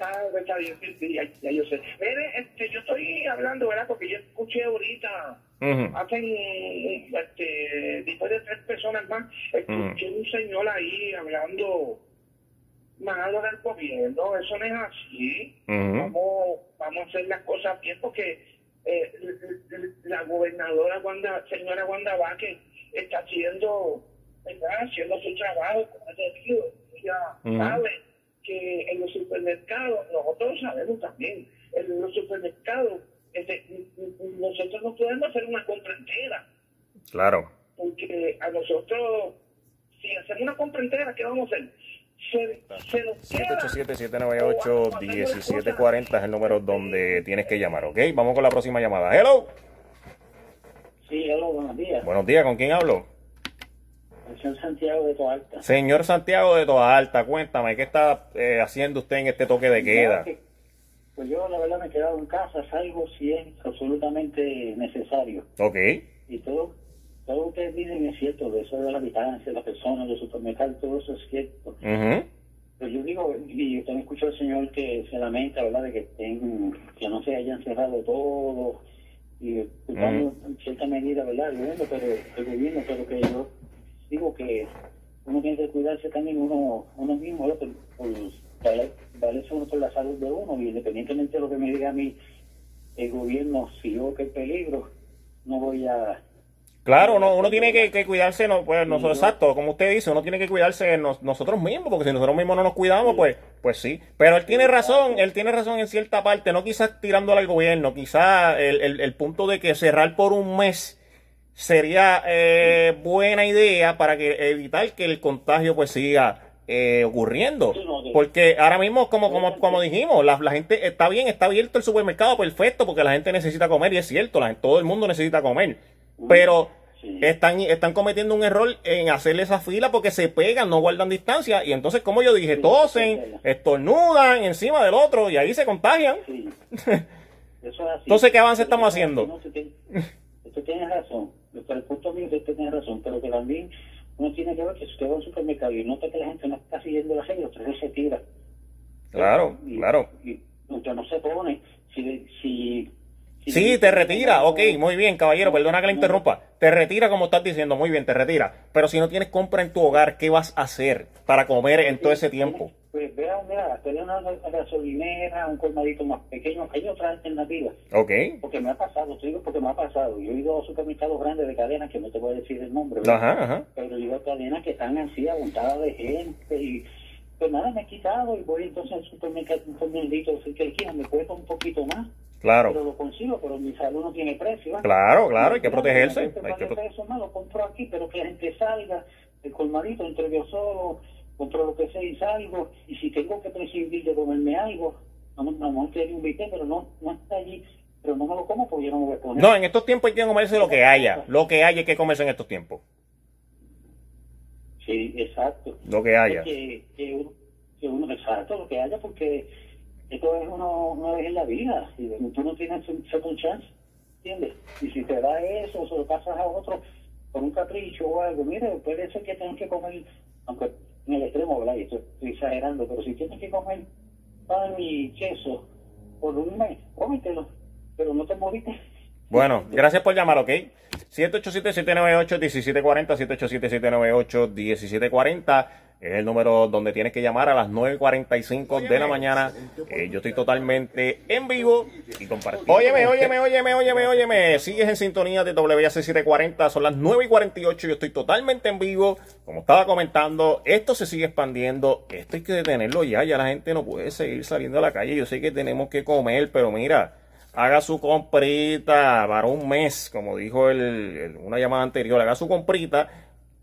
ah, pues está bien, sí, ya, ya, yo sé. Mire, este, yo estoy hablando, ¿verdad? Porque yo escuché ahorita, hacen, este, después de tres personas más, escuché un señor ahí hablando malo del gobierno, eso no es así. vamos, vamos a hacer las cosas bien porque eh, la gobernadora Wanda, señora Wanda Vázquez está haciendo, está haciendo su trabajo como es debido. Ella sabe que en los supermercados, nosotros sabemos también, en los supermercados, este, nosotros no podemos hacer una compra entera. Claro. Porque a nosotros, si hacemos una compra entera, ¿qué vamos a hacer? 787-798-1740 es el número donde tienes que llamar, ¿ok? Vamos con la próxima llamada. Hello. Sí, hello, buenos días. Buenos días, ¿con quién hablo? señor Santiago de Toa Alta. Señor Santiago de Toa Alta, cuéntame, ¿qué está eh, haciendo usted en este toque de queda? pues yo la verdad me he quedado en casa, salgo si es absolutamente necesario. Ok. Y todo todo lo que dicen es cierto, de eso de la distancia, la persona, los supermercados, todo eso es cierto. Pero yo digo, y yo también escucho al señor que se lamenta, ¿verdad?, de que, estén, que no se hayan cerrado todo, y en cierta medida, ¿verdad?, el pero, el gobierno, pero que yo digo que uno tiene que cuidarse también uno, uno mismo, ¿verdad?, por, valerse uno por la salud de uno, y independientemente de lo que me diga a mí el gobierno, si yo que peligro, no voy a Claro, uno, uno tiene que, cuidarse, no, pues, nosotros, exacto, como usted dice, uno tiene que cuidarse nosotros mismos, porque si nosotros mismos no nos cuidamos, pues, pues sí. Pero él tiene razón, él tiene razón en cierta parte, no quizás tirándole al gobierno, quizás el, el, punto de que cerrar por un mes sería eh, buena idea para que evitar que el contagio pues siga eh, ocurriendo. Porque ahora mismo, como, como, como dijimos, la, la, gente está bien, está abierto el supermercado, perfecto, porque la gente necesita comer, y es cierto, la todo el mundo necesita comer. Pero están, están cometiendo un error en hacerle esa fila porque se pegan, no guardan distancia. Y entonces, como yo dije, tosen, estornudan encima del otro y ahí se contagian. Entonces, ¿qué avance estamos haciendo? usted, tiene razón. Desde el punto vista, usted tiene razón. Pero que también uno tiene que ver que si usted va a un supermercado y nota que la gente no está siguiendo la regla, usted se tira. Claro, claro. Y, usted no se pone. Sí, te retira, ok, muy bien, caballero, perdona que le interrumpa. Te retira como estás diciendo, muy bien, te retira. Pero si no tienes compra en tu hogar, ¿qué vas a hacer para comer en todo ese tiempo? Pues vea, mira, tener una gasolinera, un colmadito más pequeño, hay otras alternativas. Ok. Porque me ha pasado, te digo porque me ha pasado. Yo he ido a supermercados grandes de cadenas, que no te voy a decir el nombre, ajá, ajá. pero he ido a cadenas que están así, aguantadas de gente y pues nada, me he quitado y voy entonces al supermercado, un supermercado, que me cuesta un poquito más. Claro. Pero lo consigo, pero mi salud no tiene precio. Claro, claro, hay que protegerse. Hay que precio, no, lo compro aquí, pero que la gente salga, el colmadito, entre yo solo, compro lo que sea y salgo. Y si tengo que prescindir de comerme algo, no, no, no un billete, pero no, no está allí pero no me lo como porque yo no me voy a poner. No, en estos tiempos hay que comerse lo que haya. Lo que haya hay que comerse en estos tiempos. Sí, exacto. Lo que haya. Que, que, uno, que uno, exacto, lo que haya, porque esto es uno, una vez en la vida. Y tú no tienes second chance, ¿entiendes? Y si te da eso, se lo pasas a otro por un capricho o algo, mire, puede ser que tengas que comer, aunque en el extremo, ¿verdad? Y estoy exagerando, pero si tienes que comer pan y queso por un mes, cómetelo, pero no te moviste. Bueno, gracias por llamar, ¿ok? 787-798-1740, 787-798-1740 es el número donde tienes que llamar a las 9.45 de la mañana. Eh, yo estoy totalmente en vivo y compartiendo. Óyeme, óyeme, óyeme, óyeme, óyeme. Sigues en sintonía de WAC 740. Son las 9.48. Yo estoy totalmente en vivo. Como estaba comentando, esto se sigue expandiendo. Esto hay que detenerlo ya. Ya la gente no puede seguir saliendo a la calle. Yo sé que tenemos que comer, pero mira haga su comprita para un mes, como dijo el, una llamada anterior, haga su comprita,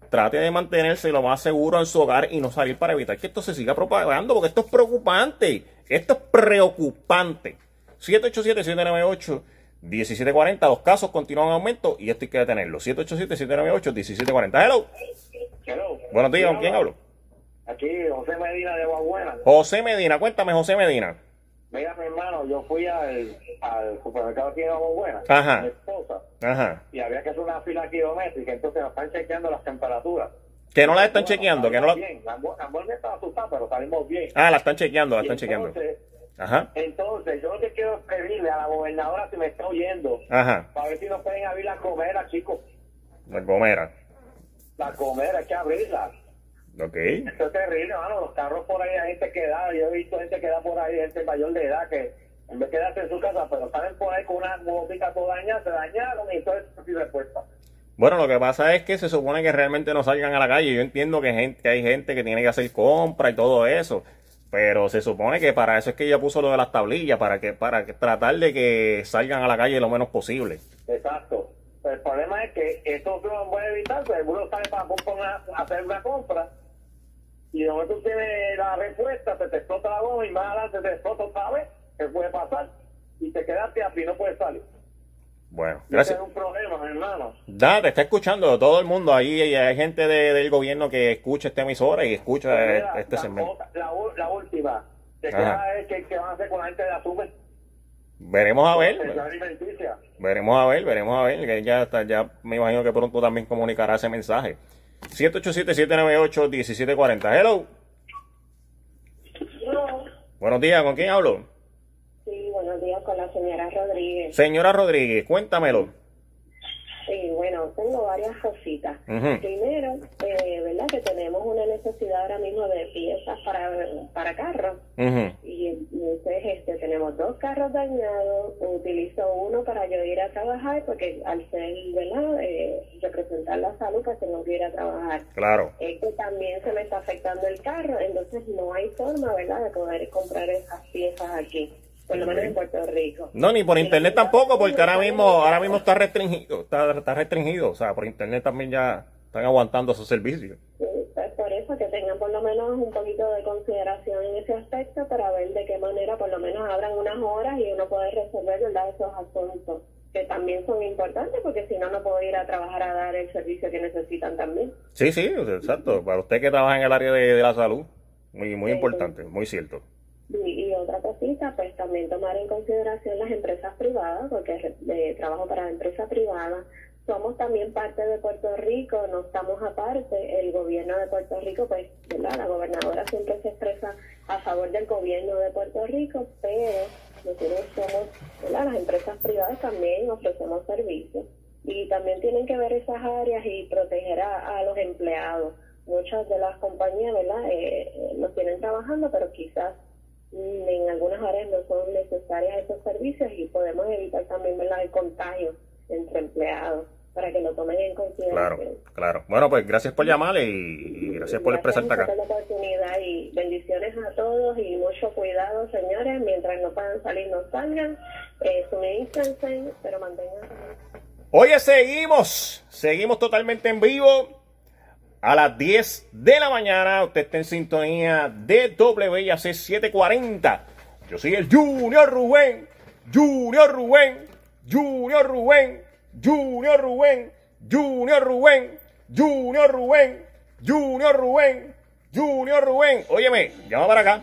trate de mantenerse lo más seguro en su hogar y no salir para evitar que esto se siga propagando, porque esto es preocupante, esto es preocupante. 787-798-1740, los casos continúan en aumento y esto hay que detenerlo. 787-798-1740. Hello. Hello. Buenos días, ¿con quién hablo? Aquí, José Medina de Babuena. José Medina, cuéntame, José Medina. Mira, mi hermano, yo fui al, al supermercado aquí de Buena, Ajá. mi esposa, Ajá. y había que hacer una fila kilométrica, entonces nos están chequeando las temperaturas. Que no la están chequeando, que no la... Bien, la me estaba asustada, pero salimos bien. Ah, la están chequeando, la están chequeando. Ajá. Entonces, yo lo que quiero pedirle a la gobernadora si me está oyendo, Ajá. para ver si nos pueden abrir la comera, chicos. La comera. La comera, hay que abrirla. Ok. Esto es terrible, hermano. Los carros por ahí, hay gente que da. Yo he visto gente que da por ahí, gente mayor de edad, que en vez de quedarse en su casa, pero salen por ahí con una botica toda dañada, se dañaron y todo eso sin respuesta. Bueno, lo que pasa es que se supone que realmente no salgan a la calle. Yo entiendo que, gente, que hay gente que tiene que hacer compra y todo eso. Pero se supone que para eso es que ella puso lo de las tablillas, para que para que, tratar de que salgan a la calle lo menos posible. Exacto. el problema es que esto no puede evitar, pero el uno sale para, para hacer una compra y de momento tienes la respuesta, se te explota la goma y más adelante te explota otra vez, ¿qué puede pasar? Y te quedaste así, no puedes salir. Bueno, gracias. Es un problema, hermano. Da, te está escuchando todo el mundo. Ahí hay gente de, del gobierno que escucha esta emisora y escucha pues este segmento. La, la, última, ¿qué queda que, que van a hacer con la gente de la SUBE? Veremos a ver. Veremos a ver, veremos a ver. Que ya, está, ya me imagino que pronto también comunicará ese mensaje. 787-798-1740. Hello. Hello. Buenos días, ¿con quién hablo? Sí, buenos días, con la señora Rodríguez. Señora Rodríguez, cuéntamelo. Tengo varias cositas. Primero, eh, ¿verdad? Que tenemos una necesidad ahora mismo de piezas para, para carros. Y entonces este, tenemos dos carros dañados. Utilizo uno para yo ir a trabajar porque al ser, ¿verdad? Eh, representar la salud, pues tengo que ir a trabajar. Claro. Esto también se me está afectando el carro, entonces no hay forma, ¿verdad? De poder comprar esas piezas aquí por lo menos en Puerto Rico. No, ni por internet tampoco, porque ahora mismo, ahora mismo está restringido, está, está restringido, o sea, por internet también ya están aguantando esos servicios. Sí, pues por eso que tengan por lo menos un poquito de consideración en ese aspecto para ver de qué manera por lo menos abran unas horas y uno puede resolver ¿verdad? esos asuntos que también son importantes porque si no no puedo ir a trabajar a dar el servicio que necesitan también. Sí, sí, exacto. Para usted que trabaja en el área de, la salud, muy muy importante, muy cierto. Y, otra cosita, pues también tomar en consideración las empresas privadas, porque eh, trabajo para empresas privadas. Somos también parte de Puerto Rico, no estamos aparte. El gobierno de Puerto Rico, pues, ¿verdad? La gobernadora siempre se expresa a favor del gobierno de Puerto Rico, pero nosotros somos, ¿verdad? Las empresas privadas también ofrecemos servicios y también tienen que ver esas áreas y proteger a, los empleados. Muchas de las compañías, ¿verdad? Eh, eh tienen trabajando, pero quizás en algunas áreas no son necesarias esos servicios y podemos evitar también el contagio entre empleados para que lo tomen en consideración. Claro, claro. Bueno, pues gracias por llamarle y, gracias por expresarte acá. Por la oportunidad y bendiciones a todos y mucho cuidado, señores, mientras no puedan salir, no salgan, eh, suministrense, pero mantengan... Oye, seguimos, seguimos totalmente en vivo a las 10 de la mañana. Usted está en sintonía de WIAC 740. Yo soy el Junior Rubén. Junior Rubén. Junior Rubén, Junior Rubén, Junior Rubén, Junior Rubén, Junior Rubén, Junior Rubén. Óyeme, llama para acá.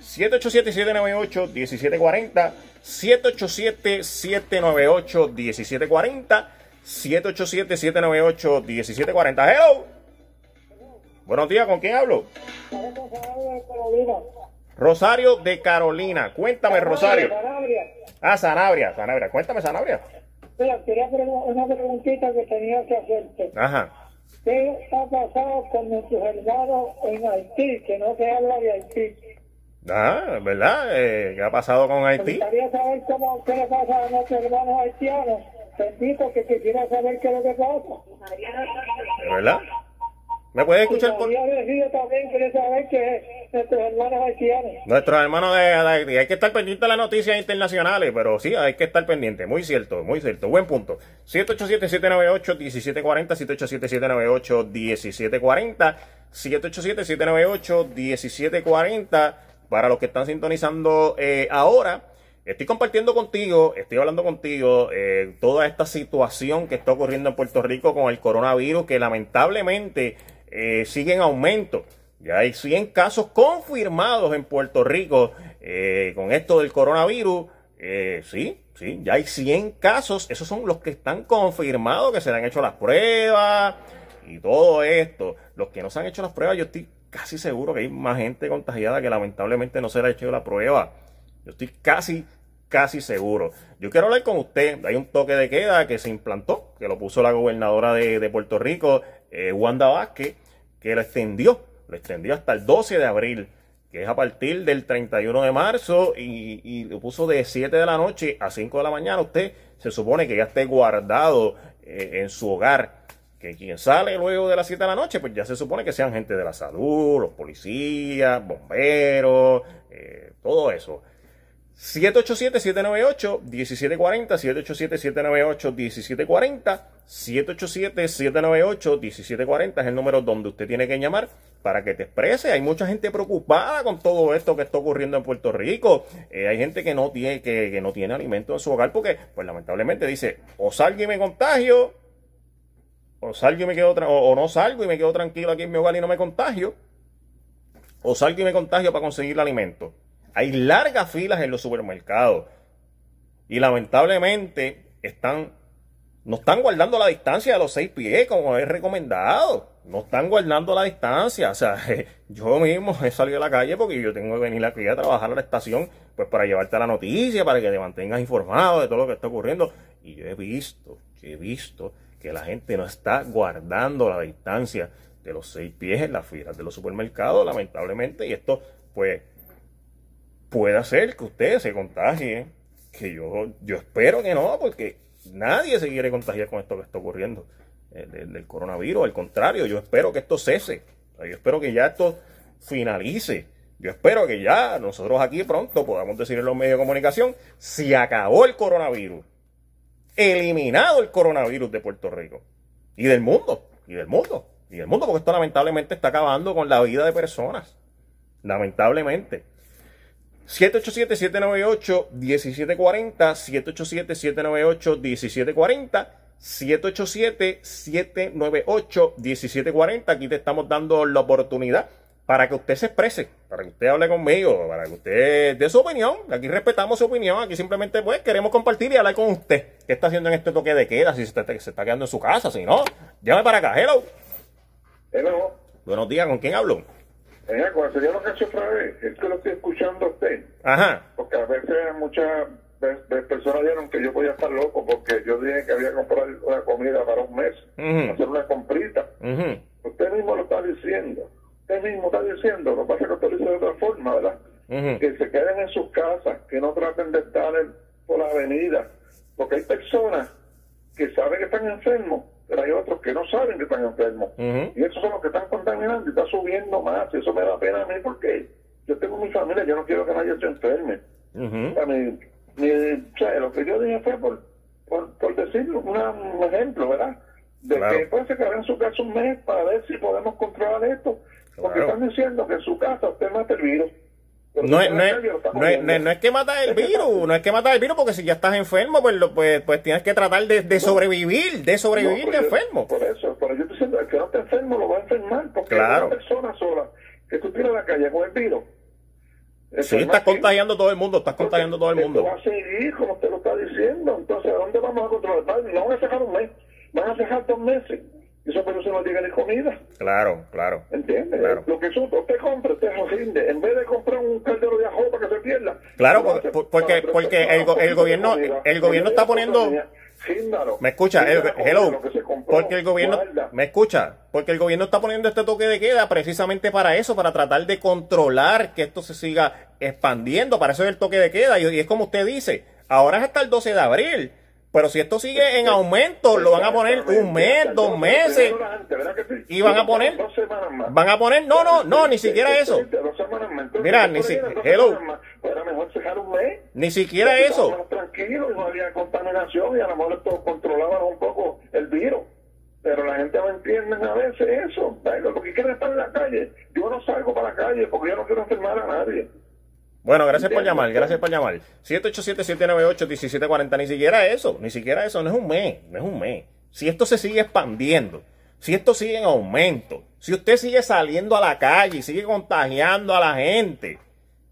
787-798-1740. 787-798-1740. 787-798-1740. Hello. Buenos días, ¿con quién hablo? Rosario de Carolina. Cuéntame, Rosario. Ah, Sanabria, Sanabria. Cuéntame, Sanabria. Mira, quería una preguntita que tenía que hacerte. Ajá. ¿Qué ha pasado con nuestros hermanos en Haití? Que no se habla de Haití. Ah, ¿verdad? Eh, ¿Qué ha pasado con Haití? Me gustaría saber cómo, qué le pasa a nuestros hermanos haitianos. Bendito que quisiera saber qué es lo que pasa. ¿Verdad? ¿Me puedes escuchar? Por... también quiere saber que nuestros hermanos haitianos. Nuestros hermanos de, Haití. Hay que estar pendiente de las noticias internacionales, pero sí, hay que estar pendiente. Muy cierto, muy cierto. Buen punto. 787-798-1740, 787-798-1740, 787-798-1740. Para los que están sintonizando eh, ahora, estoy compartiendo contigo, estoy hablando contigo eh, toda esta situación que está ocurriendo en Puerto Rico con el coronavirus, que lamentablemente eh, sigue en aumento. Ya hay 100 casos confirmados en Puerto Rico eh, con esto del coronavirus. Eh, sí, sí, ya hay 100 casos. Esos son los que están confirmados, que se le han hecho las pruebas y todo esto. Los que no se han hecho las pruebas, yo estoy casi seguro que hay más gente contagiada que lamentablemente no se le ha hecho la prueba. Yo estoy casi, casi seguro. Yo quiero hablar con usted. Hay un toque de queda que se implantó, que lo puso la gobernadora de, Puerto Rico, Wanda Vázquez que lo extendió, lo extendió hasta el 12 de abril, que es a partir del 31 de marzo, y, lo puso de 7 de la noche a 5 de la mañana. Usted se supone que ya esté guardado eh, en su hogar. Que quien sale luego de las 7 de la noche, pues ya se supone que sean gente de la salud, los policías, bomberos, eh, todo eso. 787-798-1740, 787-798-1740, 787-798-1740 es el número donde usted tiene que llamar para que te exprese. Hay mucha gente preocupada con todo esto que está ocurriendo en Puerto Rico. Eh, hay gente que no tiene que, no tiene alimento en su hogar porque, pues lamentablemente dice, o salgo y me contagio, o salgo y me quedo o, o no salgo y me quedo tranquilo aquí en mi hogar y no me contagio, o salgo y me contagio para conseguir el alimento. Hay largas filas en los supermercados. Y lamentablemente están, no están guardando la distancia de los seis pies como es recomendado. No están guardando la distancia. O sea, yo mismo he salido a la calle porque yo tengo que venir aquí a trabajar a la estación pues para llevarte la noticia, para que te mantengas informado de todo lo que está ocurriendo. Y yo he visto, yo he visto que la gente no está guardando la distancia de los seis pies en las filas de los supermercados, lamentablemente. Y esto, pues, puede ser que usted se contagie, que yo, yo espero que no, porque nadie se quiere contagiar con esto que está ocurriendo eh, del, coronavirus. Al contrario, yo espero que esto cese. Yo espero que ya esto finalice. Yo espero que ya nosotros aquí pronto podamos decir en los medios de comunicación, si acabó el coronavirus, eliminado el coronavirus de Puerto Rico y del mundo, y del mundo, y del mundo, porque esto lamentablemente está acabando con la vida de personas. Lamentablemente. 787-798-1740, 787-798-1740, 787-798-1740. Aquí te estamos dando la oportunidad para que usted se exprese, para que usted hable conmigo, para que usted dé su opinión. Aquí respetamos su opinión, aquí simplemente pues queremos compartir y hablar con usted. ¿Qué está haciendo en este toque de queda? Si se está, se está quedando en su casa, si no, llame para acá. Hello. Hello. Buenos días, ¿con quién hablo? Eh, cuando se lo cacho otra vez, es que lo estoy escuchando a usted. Ajá. Porque a veces muchas personas dijeron que yo podía estar loco porque yo dije que había que comprar una comida para un mes, hacer una comprita. Usted mismo lo está diciendo. Usted mismo está diciendo, lo que pasa es que usted lo dice de otra forma, ¿verdad? Que se queden en sus casas, que no traten de estar por la avenida. Porque hay personas que saben que están enfermos pero hay otros que no saben que están enfermos. Y esos son los que están contaminando y está subiendo más. Y eso me da pena a mí porque yo tengo mi familia, yo no quiero que nadie se enferme. o sea, lo que yo dije fue por, por, por decir un ejemplo, ¿verdad? De que puede se quedar en su casa un mes para ver si podemos controlar esto. Porque están diciendo que en su casa usted mata el virus. No es, no, es, no, es, no es que matar el virus, no es que matar el virus, porque si ya estás enfermo, pues, pues, pues tienes que tratar de, de sobrevivir, de sobrevivir de enfermo. Por eso, pero yo estoy diciendo, el que no está enfermo lo va a enfermar, porque claro. una persona sola que tú tienes la calle con el virus. Sí, estás contagiando todo el mundo, estás contagiando todo el mundo. va a seguir, como usted lo está diciendo. Entonces, ¿a dónde vamos a controlar? No van a dejar un mes, van a dejar dos meses. Y eso por eso no llega ni comida. Claro, claro. ¿Entiendes? Lo que usted compra, usted rinde. En vez de comprar un caldero de ajo para que se pierda. Claro, porque, porque, el, el, gobierno, el gobierno está poniendo... Me escucha, el, hello, porque el gobierno, me escucha, porque el gobierno está poniendo este toque de queda precisamente para eso, para tratar de controlar que esto se siga expandiendo, para eso es el toque de queda, y, es como usted dice, ahora es hasta el 12 de abril, pero si esto sigue en aumento, lo van a poner un mes, dos meses. Y van a poner. Van a poner. No, no, no, ni siquiera eso. Mira, ni siquiera. Hello. Ni siquiera eso. Tranquilo, no había contaminación y a lo mejor esto controlaba un poco el virus. Pero la gente no entiende a veces eso. Lo que quieren estar en la calle. Yo no salgo para la calle porque yo no quiero enfermar a nadie. Bueno, gracias por llamar, gracias por llamar. 787-798-1740, ni siquiera eso, ni siquiera eso, no es un mes, no es un mes. Si esto se sigue expandiendo, si esto sigue en aumento, si usted sigue saliendo a la calle y sigue contagiando a la gente,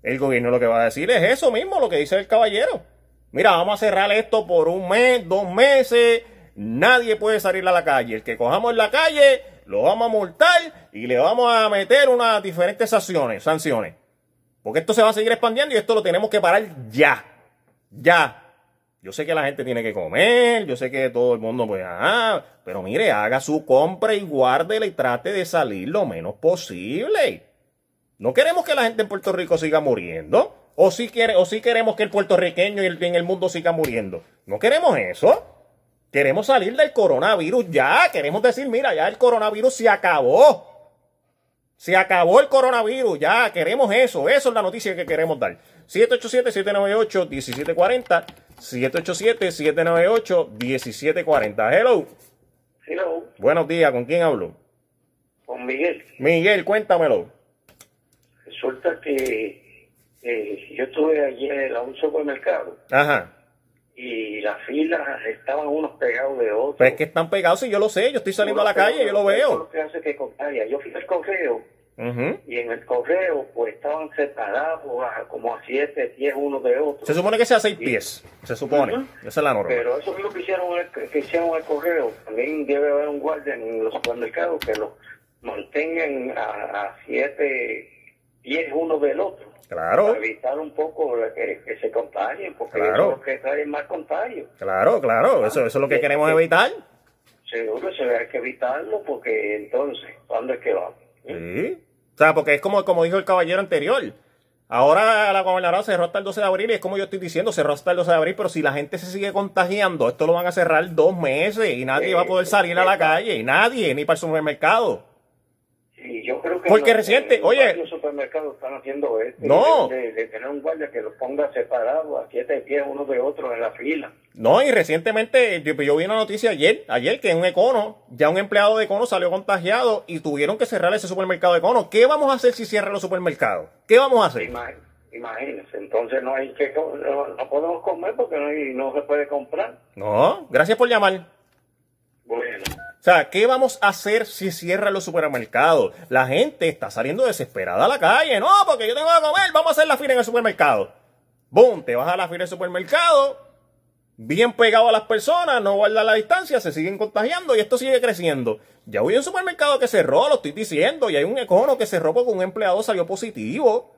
el gobierno lo que va a decir es eso mismo, lo que dice el caballero. Mira, vamos a cerrar esto por un mes, dos meses, nadie puede salir a la calle. El que cojamos en la calle, lo vamos a multar y le vamos a meter unas diferentes sanciones, sanciones. Porque esto se va a seguir expandiendo y esto lo tenemos que parar ya. Ya. Yo sé que la gente tiene que comer, yo sé que todo el mundo, pues, ah, pero mire, haga su compra y guárdela y trate de salir lo menos posible. No queremos que la gente en Puerto Rico siga muriendo. O si, quiere, o si queremos que el puertorriqueño y el, en el mundo siga muriendo. No queremos eso. Queremos salir del coronavirus ya. Queremos decir, mira, ya el coronavirus se acabó. Se acabó el coronavirus, ya queremos eso. Eso es la noticia que queremos dar. 787-798-1740. 787-798-1740. Hello. Hello. Buenos días, ¿con quién hablo? Con Miguel. Miguel, cuéntamelo. Resulta que eh, yo estuve ayer a un supermercado. Ajá. Y las filas estaban unos pegados de otros. Pues es que están pegados, y yo lo sé, yo estoy saliendo a la calle, yo lo veo. Lo que hace que contagia. Yo fui al correo y en el correo pues estaban separados como a 7, 10 uno de otro. Se supone que sea 6 pies, se supone. Esa es la norma. Pero eso es lo que hicieron, el, que hicieron el correo. También debe haber un guardia en los supermercados que lo mantengan a 7 pies uno del otro. Claro. Para evitar un poco que, se contagien, porque claro. es que trae más contagio. Claro, claro, eso, eso es lo que queremos evitar. Seguro, se hay que evitarlo, porque entonces, ¿cuándo es que vamos? Sí. O sea, porque es como, como dijo el caballero anterior. Ahora la gobernadora cerró hasta el 12 de abril y es como yo estoy diciendo, cerró hasta el 12 de abril, pero si la gente se sigue contagiando, esto lo van a cerrar dos meses y nadie va a poder salir a la calle, nadie, ni para el supermercado. Sí, yo creo que Porque reciente, oye. Los supermercados están haciendo esto. No. De, tener un guardia que los ponga separados a siete pies uno de otro en la fila. No, y recientemente yo, vi una noticia ayer, ayer que un Econo, ya un empleado de Econo salió contagiado y tuvieron que cerrar ese supermercado de Econo. ¿Qué vamos a hacer si cierran los supermercados? ¿Qué vamos a hacer? Imagínense, entonces no hay que no, podemos comer porque no, no se puede comprar. No, gracias por llamar. Bueno. O sea, ¿qué vamos a hacer si cierran los supermercados? La gente está saliendo desesperada a la calle. No, porque yo tengo que comer, vamos a hacer la fila en el supermercado. Boom, te vas a la fila del supermercado, bien pegado a las personas, no guardan la distancia, se siguen contagiando y esto sigue creciendo. Ya a un supermercado que cerró, lo estoy diciendo, y hay un econo que cerró porque un empleado salió positivo.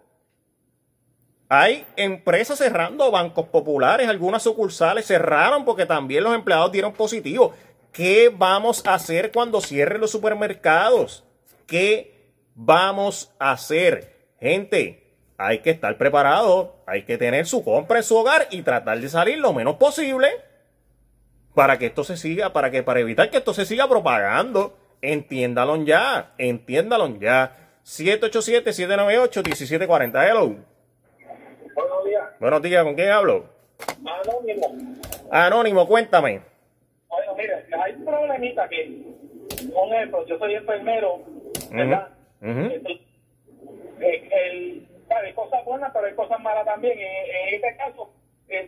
Hay empresas cerrando, bancos populares, algunas sucursales cerraron porque también los empleados dieron positivo. ¿Qué vamos a hacer cuando cierren los supermercados? ¿Qué vamos a hacer? Gente, hay que estar preparado, hay que tener su compra en su hogar y tratar de salir lo menos posible para que esto se siga, para que para evitar que esto se siga propagando. Entiéndalo ya, entiéndalo ya. 787-798-1740. Hello. Buenos días. Buenos días, ¿con quién hablo? Anónimo. Anónimo, cuéntame. Un que, con ejemplo, yo soy enfermero, ¿verdad? Uh el, hay cosas buenas, pero hay cosas malas también. En, este caso,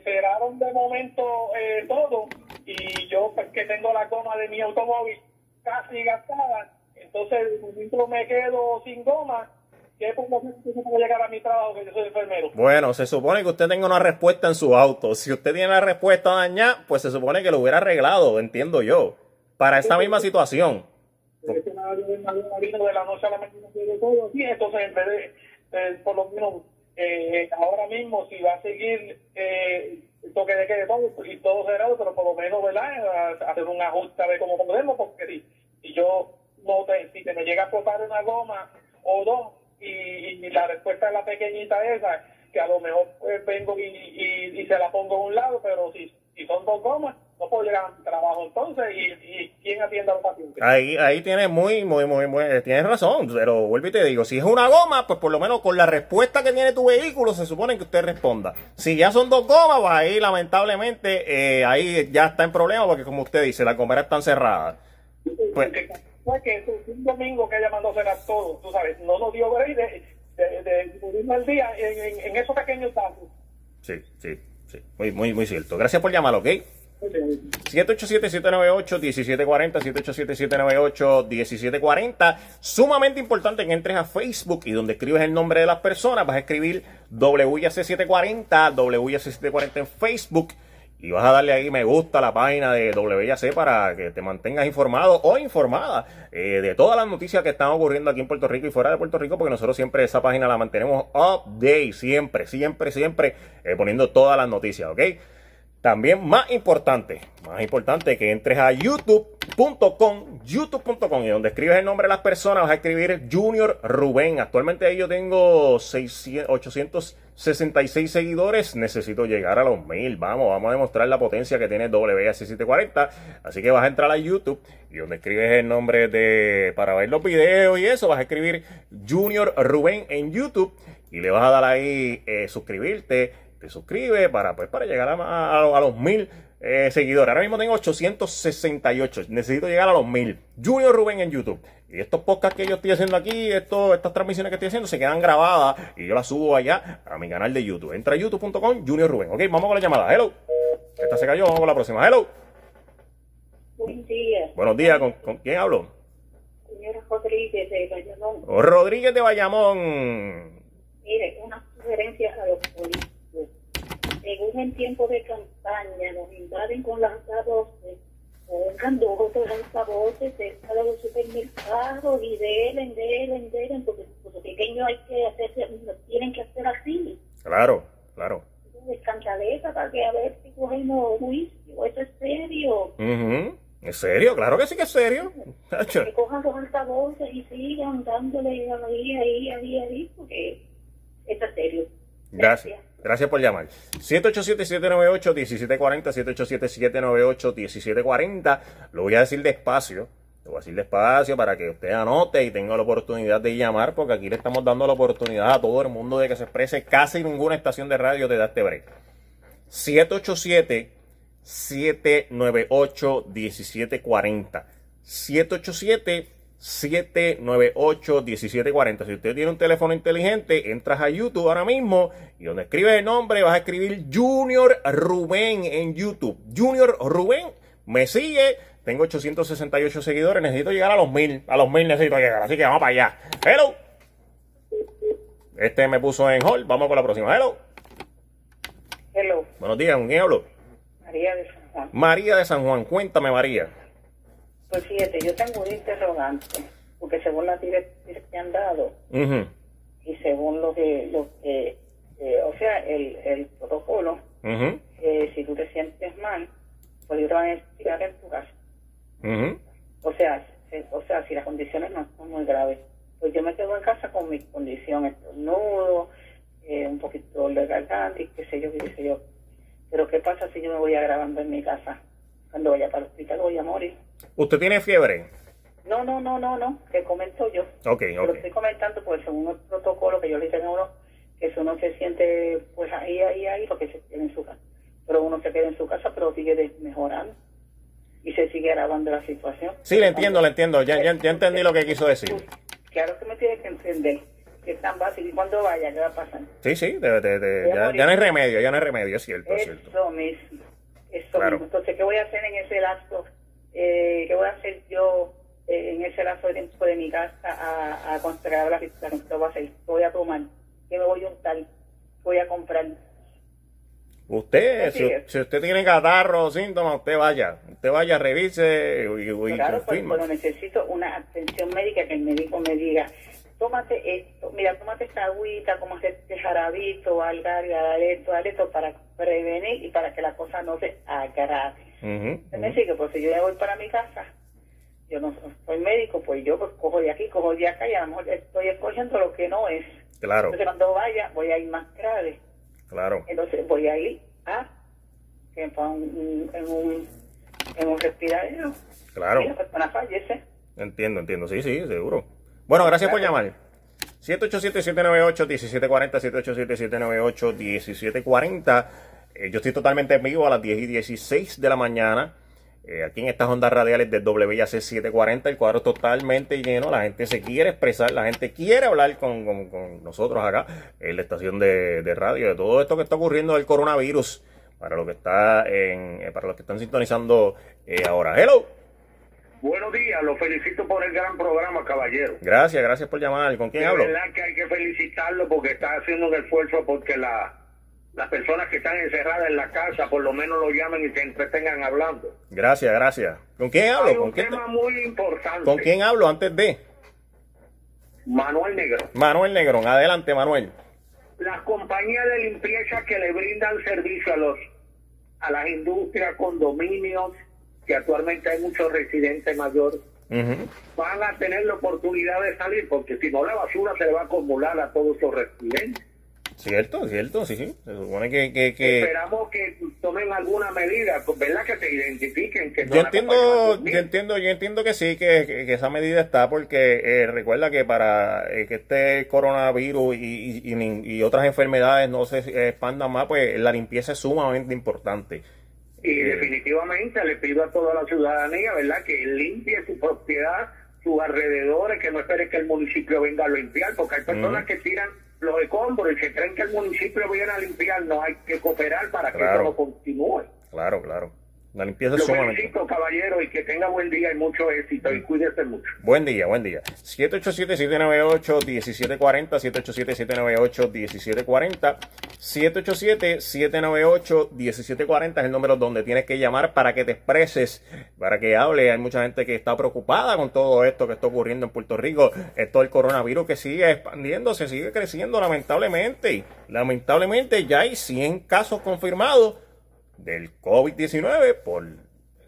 cerraron de momento eh, todo y yo, pues, que tengo la goma de mi automóvil casi gastada, entonces me quedo sin goma. ¿Qué puedo llegar a mi trabajo? Que yo soy enfermero. Bueno, se supone que usted tenga una respuesta en su auto. Si usted tiene la respuesta dañada, pues se supone que lo hubiera arreglado, entiendo yo, para esta misma situación. Eh, por lo menos eh, ahora mismo si va a seguir eh, toque de quede todo y todo cerrado, pero por lo menos, ¿verdad? Hacer un ajuste a ver cómo podemos, porque si, si yo no te, si te me llega a explotar una goma o dos y, y, la respuesta es la pequeñita esa, que a lo mejor pues, vengo y, y, y se la pongo a un lado, pero si, si son dos gomas, no puedo llegar a mi trabajo entonces y, quién atiende a los pacientes. Ahí, ahí tienes muy, muy, muy, muy, tienes razón, pero vuelvo y te digo, si es una goma, pues por lo menos con la respuesta que tiene tu vehículo se supone que usted responda. Si ya son dos gomas, pues ahí lamentablemente, eh, ahí ya está en problema porque como usted dice, las gomeras están cerradas. Pues, que un domingo que ella mandó cerrar todo, tú sabes, no nos dio ver de, de, de, al día en, en, esos pequeños datos. Sí, sí, sí, muy, muy, muy cierto. Gracias por llamar, ¿ok? 787-798-1740, 787-798-1740. Sumamente importante que entres a Facebook y donde escribes el nombre de las personas, vas a escribir WIAC740, WIAC740 en Facebook. Y vas a darle ahí me gusta a la página de WIAC para que te mantengas informado o informada eh, de todas las noticias que están ocurriendo aquí en Puerto Rico y fuera de Puerto Rico, porque nosotros siempre esa página la mantenemos update, siempre, siempre, siempre eh, poniendo todas las noticias, ¿ok? También más importante, más importante que entres a youtube.com, youtube.com y donde escribes el nombre de las personas vas a escribir Junior Rubén. Actualmente ahí yo tengo 600, 866 seguidores, necesito llegar a los 1000. Vamos, vamos a demostrar la potencia que tiene WS740. Así que vas a entrar a YouTube y donde escribes el nombre de para ver los videos y eso, vas a escribir Junior Rubén en YouTube y le vas a dar ahí eh, suscribirte te suscribe para, pues, para llegar a, a, los mil eh, seguidores. Ahora mismo tengo 868. Necesito llegar a los mil. Junior Rubén en YouTube. Y estos podcasts que yo estoy haciendo aquí, esto, estas transmisiones que estoy haciendo, se quedan grabadas y yo las subo allá a mi canal de YouTube. Entra a youtube.com, Junior Rubén. Ok, vamos con la llamada. Hello. Esta se cayó, vamos con la próxima. Hello. Buenos días. Buenos días, ¿con, con quién hablo? Señora Rodríguez de Bayamón. Rodríguez de Bayamón. Mire, una sugerencia a los políticos según en tiempo de campaña nos invaden con las altavoces, pongan dos o tres altavoces cerca de los supermercados y deben, deben, deben, porque los pequeños hay que hacerse, tienen que hacer así. Claro, claro. Escandaleza para que a ver si cogemos juicio, eso es serio. ¿Es serio? Claro que sí que es serio. que cojan los altavoces y sigan dándole ahí, ahí, ahí, ahí, porque eso es serio. Gracias. Gracias por llamar. 787-798-1740, 787-798-1740. Lo voy a decir despacio. Lo voy a decir despacio para que usted anote y tenga la oportunidad de llamar, porque aquí le estamos dando la oportunidad a todo el mundo de que se exprese. Casi ninguna estación de radio te da este break. 787 798 1740 787 798-1740. Si usted tiene un teléfono inteligente, entras a YouTube ahora mismo y donde escribes el nombre vas a escribir Junior Rubén en YouTube. Junior Rubén, me sigue, tengo 868 seguidores, necesito llegar a los mil. A los mil necesito llegar, así que vamos para allá. Hello. Este me puso en hold, vamos con la próxima. Hello. Hello. Buenos días, ¿con quién hablo? María de San Juan. María de San Juan, cuéntame María. Pues fíjate, yo tengo un interrogante, porque según las directrices que han dado, y según lo que, lo que eh, o sea, el, el protocolo, eh, si tú te sientes mal, pues yo te van a tirar en tu casa. O sea, o sea, si las condiciones no son muy graves, pues yo me quedo en casa con mi condición, estornudo, eh, un poquito de garganta y qué sé yo, qué sé yo. Pero ¿qué pasa si yo me voy a grabando en mi casa? Cuando vaya para el hospital voy a morir. ¿Usted tiene fiebre? No, no, no, no, no, que comento yo. Ok, ok. Lo estoy comentando porque según el protocolo que yo le tengo a uno, que eso no se siente pues ahí, ahí, ahí, porque se queda en su casa. Pero uno se queda en su casa, pero sigue mejorando y se sigue agravando la situación. Sí, le entiendo, le entiendo. Ya, ya, ya entendí lo que quiso decir. Claro que me tiene que entender es tan básico. ¿Y cuando vaya, qué va a pasar? Sí, sí, ya, no hay remedio, ya no hay remedio, es cierto. Eso cierto. mismo. Mismo. Entonces, ¿qué voy a hacer en ese lapso? Eh, ¿Qué voy a hacer yo eh, en ese lapso de de mi casa a, a la visita? ¿Qué voy a hacer? ¿Qué voy a tomar? ¿Qué me voy a untar? ¿Qué voy a comprar? Usted, si, usted tiene catarro o síntomas, usted vaya, usted vaya, revise y, y Claro, pues, pero necesito una atención médica que el médico me diga, tómate esto, mira, tómate esta agüita, como este jarabito, algaria, dale esto, dale esto, para prevenir y para que la cosa no se agrave. Uh me sigue? Pues si yo ya voy para mi casa, yo no soy médico, pues yo pues cojo de aquí, cojo de acá y a lo mejor estoy escogiendo lo que no es. Claro. Entonces cuando vaya, voy a ir más grave. Claro. Entonces voy a ir a en un, en un, en un respiradero. Claro. Y la persona fallece. Entiendo, entiendo. Sí, sí, seguro. Bueno, gracias por llamar. 787-798-1740, 787-798-1740. Eh, yo estoy totalmente en vivo a las 10 y 16 de la mañana. Eh, aquí en estas ondas radiales de WIAC 740, el cuadro totalmente lleno, la gente se quiere expresar, la gente quiere hablar con, nosotros acá en la estación de, radio de todo esto que está ocurriendo del coronavirus, para lo que está en, eh, para los que están sintonizando eh, ahora. Hello. Buenos días, lo felicito por el gran programa, caballero. Gracias, gracias por llamar. ¿Con quién hablo? Es verdad que hay que felicitarlo porque está haciendo un esfuerzo porque la las personas que están encerradas en la casa por lo menos lo llamen y se entretengan hablando. Gracias, gracias. ¿Con quién hablo? Hay un tema muy importante. ¿Con quién hablo antes de? Manuel Negrón. Manuel Negrón, adelante Manuel. Las compañías de limpieza que le brindan servicio a los a las industrias, condominios, que actualmente hay muchos residentes mayores, van a tener la oportunidad de salir, porque si no la basura se va a acumular a todos los residentes. Cierto, cierto, sí, sí. Se supone que, Esperamos que tomen alguna medida, pues, ¿verdad? Que se identifiquen. Que yo entiendo, yo entiendo, yo entiendo que sí, que, esa medida está porque eh, recuerda que para eh, que este coronavirus y, y, otras enfermedades no se expandan más, pues la limpieza es sumamente importante. Y definitivamente le pido a toda la ciudadanía, ¿verdad? Que limpie su propiedad, sus alrededores, que no espere que el municipio venga a limpiar, porque hay personas que tiran los escombros y que creen que el municipio viene a limpiar, no hay que cooperar para que eso no continúe. Claro, claro. La limpieza es sumamente. felicito, caballero, y que tenga buen día y mucho éxito, y cuídese mucho. Buen día, buen día. 787-798-1740, 787-798-1740, 787-798-1740 es el número donde tienes que llamar para que te expreses, para que hable. Hay mucha gente que está preocupada con todo esto que está ocurriendo en Puerto Rico. Esto del coronavirus que sigue expandiéndose, sigue creciendo lamentablemente. Lamentablemente ya hay 100 casos confirmados del COVID-19 por el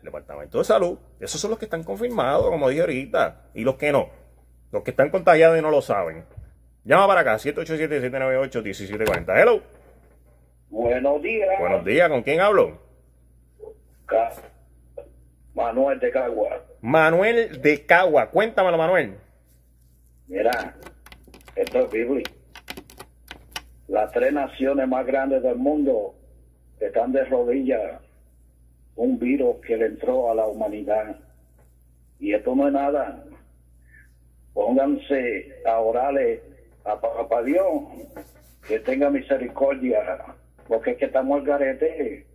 Departamento de Salud. Esos son los que están confirmados, como dije ahorita, y los que no. Los que están contagiados y no lo saben. Llama para acá, 787-798-1740. Hello. Buenos días. Buenos días, ¿con quién hablo? Manuel de Cagua. Manuel de Cagua, cuéntamelo, Manuel. Mira, esto es bíblico. Las tres naciones más grandes del mundo están de rodillas un virus que le entró a la humanidad. Y esto no es nada. Pónganse a orarle a Papá Dios que tenga misericordia, porque es que estamos al garete.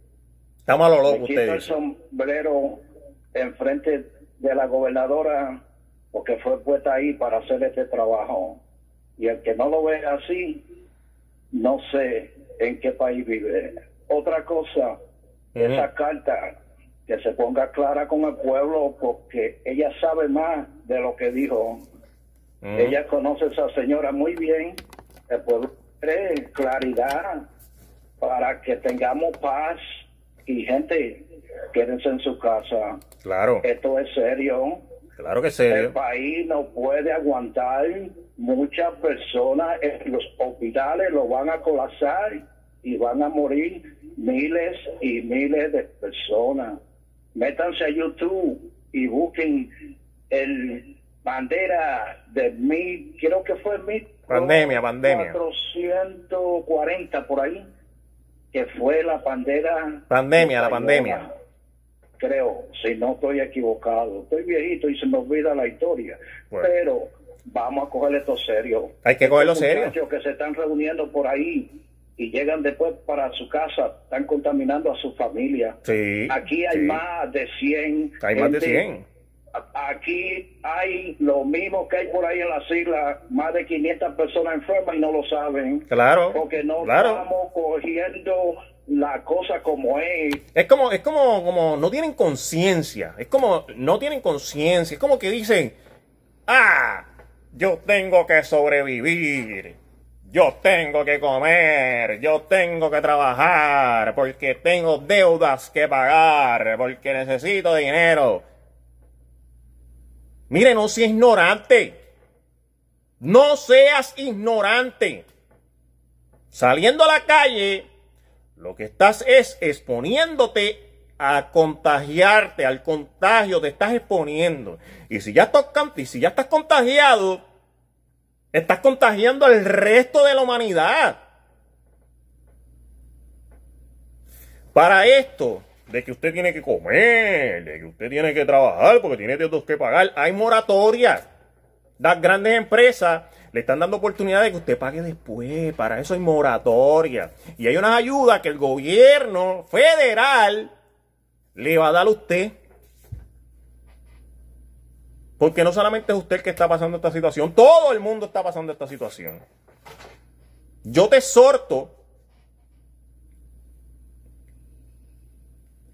Estamos a lo loco, ustedes. el sombrero enfrente de la gobernadora, porque fue puesta ahí para hacer este trabajo. Y el que no lo ve así, no sé en qué país vive. Otra cosa, esa carta que se ponga clara con el pueblo porque ella sabe más de lo que dijo. Ella conoce a esa señora muy bien. El pueblo quiere claridad para que tengamos paz y gente quédense en su casa. Claro. Esto es serio. Claro que serio. El país no puede aguantar. Muchas personas en los hospitales lo van a colapsar y van a morir miles y miles de personas. Métanse a YouTube y busquen el bandera de mil, creo que fue mil. Pandemia, pandemia. 440 por ahí, que fue la bandera. Pandemia, la pandemia. Creo, si no estoy equivocado. Estoy viejito y se me olvida la historia. Pero vamos a coger esto serio. Hay que cogerlo serio. Muchachos que se están reuniendo por ahí y llegan después para su casa, están contaminando a su familia. Sí, Aquí hay más de 100. Hay más de 100. Aquí hay lo mismo que hay por ahí en las islas, más de 500 personas enfermas y no lo saben. Claro. Porque no claro. estamos cogiendo la cosa como es. Es como, es como, como no tienen conciencia. Es como no tienen conciencia. Es como que dicen, ah, yo tengo que sobrevivir. Yo tengo que comer, yo tengo que trabajar, porque tengo deudas que pagar, porque necesito dinero. Mire, no seas ignorante. No seas ignorante. Saliendo a la calle, lo que estás es exponiéndote a contagiarte, al contagio, te estás exponiendo. Y si ya estás, y si ya estás contagiado, estás contagiando al resto de la humanidad. Para esto, de que usted tiene que comer, de que usted tiene que trabajar porque tiene deudas que pagar. Hay moratorias. Las grandes empresas le están dando oportunidad de que usted pague después. Para eso hay moratoria. Y hay unas ayudas que el gobierno federal le va a dar a usted. Porque no solamente es usted el que está pasando esta situación, todo el mundo está pasando esta situación. Yo te exhorto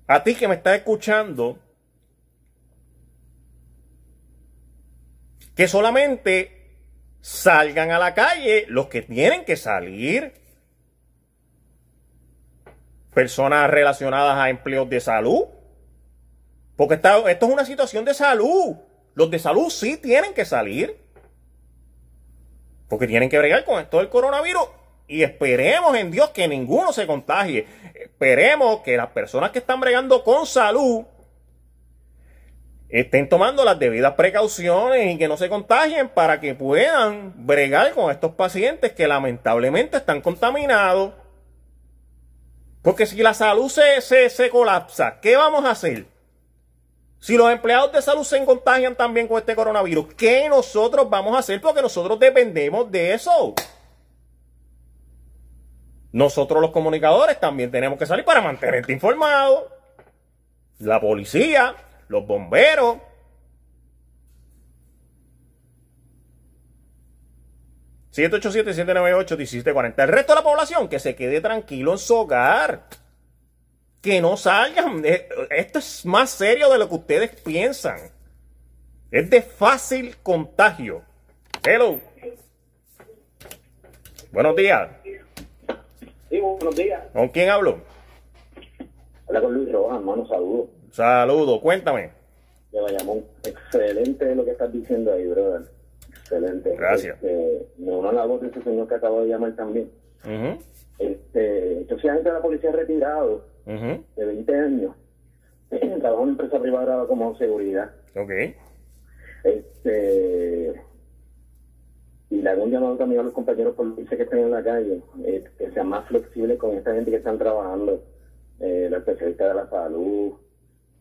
a ti que me estás escuchando, que solamente salgan a la calle los que tienen que salir. Personas relacionadas a empleos de salud. Porque esto es una situación de salud. Los de salud sí tienen que salir. Porque tienen que bregar con esto del coronavirus y esperemos en Dios que ninguno se contagie. Esperemos que las personas que están bregando con salud estén tomando las debidas precauciones y que no se contagien para que puedan bregar con estos pacientes que lamentablemente están contaminados. Porque si la salud se, se, se colapsa, ¿qué vamos a hacer? Si los empleados de salud se contagian también con este coronavirus, ¿qué nosotros vamos a hacer? Porque nosotros dependemos de eso. Nosotros los comunicadores también tenemos que salir para mantenerte informado. La policía, los bomberos. ...787-798-1740... El resto de la población que se quede tranquilo en su hogar. Que no salgan. Eh, esto es más serio de lo que ustedes piensan. Es de fácil contagio. Hello. Buenos días. Sí, buenos días. ¿Con quién hablo? Habla con Luis Rojas, hermano, saludos. Saludos, cuéntame. De Bayamón. Excelente lo que estás diciendo ahí, brother. Excelente. Gracias. Este, me uno a la voz de ese señor que acabo de llamar también. este, yo soy agente de la policía retirado de 20 años. Trabajo en una empresa privada como seguridad. Ok. Este, y le hago un llamado también a los compañeros policías que están en la calle, eh, que sean más flexibles con esta gente que están trabajando, eh, los especialistas de la salud,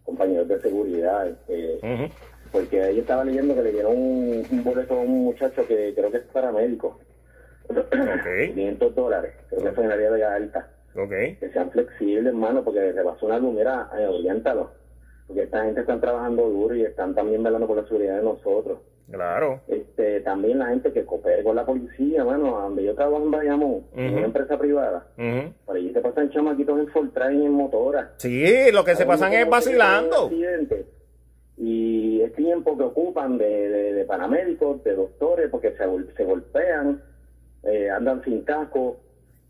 compañeros de seguridad, este, porque ahí estaba leyendo que le dieron un, boleto a un muchacho que creo que es paramédico, okay. 500 dólares, creo que es en el área de alta. Que sean flexibles, hermano, porque le pasó una lumera, eh, oriéntalo, porque esta gente está trabajando duro y están también velando por la seguridad de nosotros. Claro. Este, también la gente que coopera con la policía, bueno, donde yo trabajo en Bayamón, en una empresa privada, por allí se pasan chamaquitos en Fortran y en motora. Sí, lo que se pasan es vacilando. Y es tiempo que ocupan de, de, paramédicos, de doctores, porque se, se golpean, eh, andan sin casco.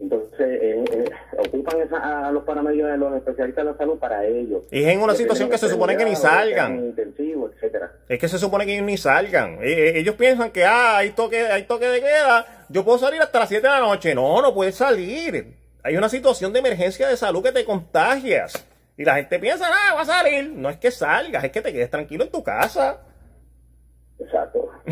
Entonces, eh, eh, ocupan a los paramédicos, de los especialistas de la salud para ellos. Y es en una situación que se supone que ni salgan. Intensivo, etcétera. Es que se supone que ellos ni salgan. ellos piensan que ah, hay, toque, hay toque de queda, yo puedo salir hasta las 7 de la noche. No, no puedes salir. Hay una situación de emergencia de salud que te contagias. Y la gente piensa, ah, va a salir. No es que salgas, es que te quedes tranquilo en tu casa. Exacto.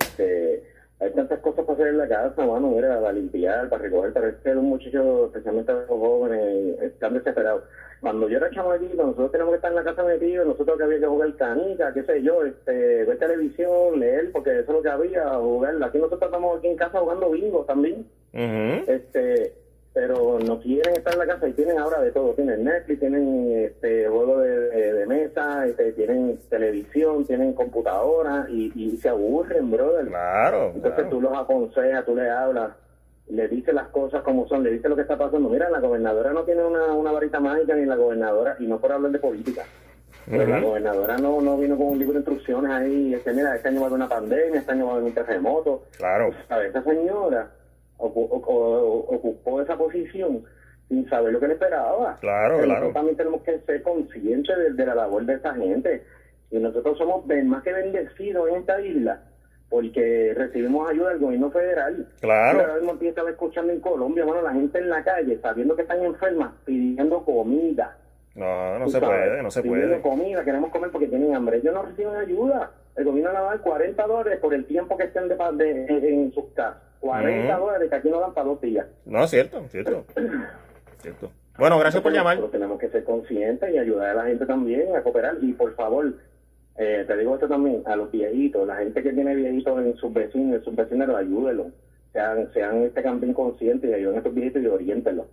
este, hay tantas cosas para hacer en la casa, mano, mira, para limpiar, para recoger, para que un muchacho, especialmente los jóvenes, están desesperados. Cuando yo era chamaquito, nosotros tenemos que estar en la casa metidos, nosotros que había que jugar canica, qué sé yo, este, ver televisión, leer, porque eso es lo que había, jugar. Aquí nosotros estamos aquí en casa jugando bingo también. Este pero no quieren estar en la casa y tienen ahora de todo, tienen Netflix, tienen este juego de, mesa, este, tienen televisión, tienen computadora y, se aburren, brother. Claro. Entonces tú los aconsejas, tú les hablas, le dices las cosas como son, le dices lo que está pasando. Mira, la gobernadora no tiene una, una varita mágica ni la gobernadora, y no por hablar de política. Pero la gobernadora no, no vino con un libro de instrucciones ahí, este, mira, este año va a haber una pandemia, este año va a haber un terremoto. Claro. A esa señora ocupó esa posición sin saber lo que le esperaba. Claro, claro. también tenemos que ser conscientes de, la labor de esa gente. Y nosotros somos más que bendecidos en esta isla porque recibimos ayuda del gobierno federal. Claro. Ahora mismo estaba escuchando en Colombia, bueno, la gente en la calle, sabiendo que están enfermas, pidiendo comida. No, no se puede, no se pidiendo comida, queremos comer porque tienen hambre. Ellos no reciben ayuda. El gobierno le va a dar 40 dólares por el tiempo que estén de, en sus casas. 40 dólares que aquí no dan para dos días. No, es cierto, cierto. cierto. Bueno, gracias por llamar. tenemos que ser conscientes y ayudar a la gente también a cooperar. Y por favor, eh, te digo esto también, a los viejitos, la gente que tiene viejitos en sus vecinos, en sus vecinos, ayúdenlos. Sean, sean este campín consciente y ayuden a estos viejitos y orientenlos.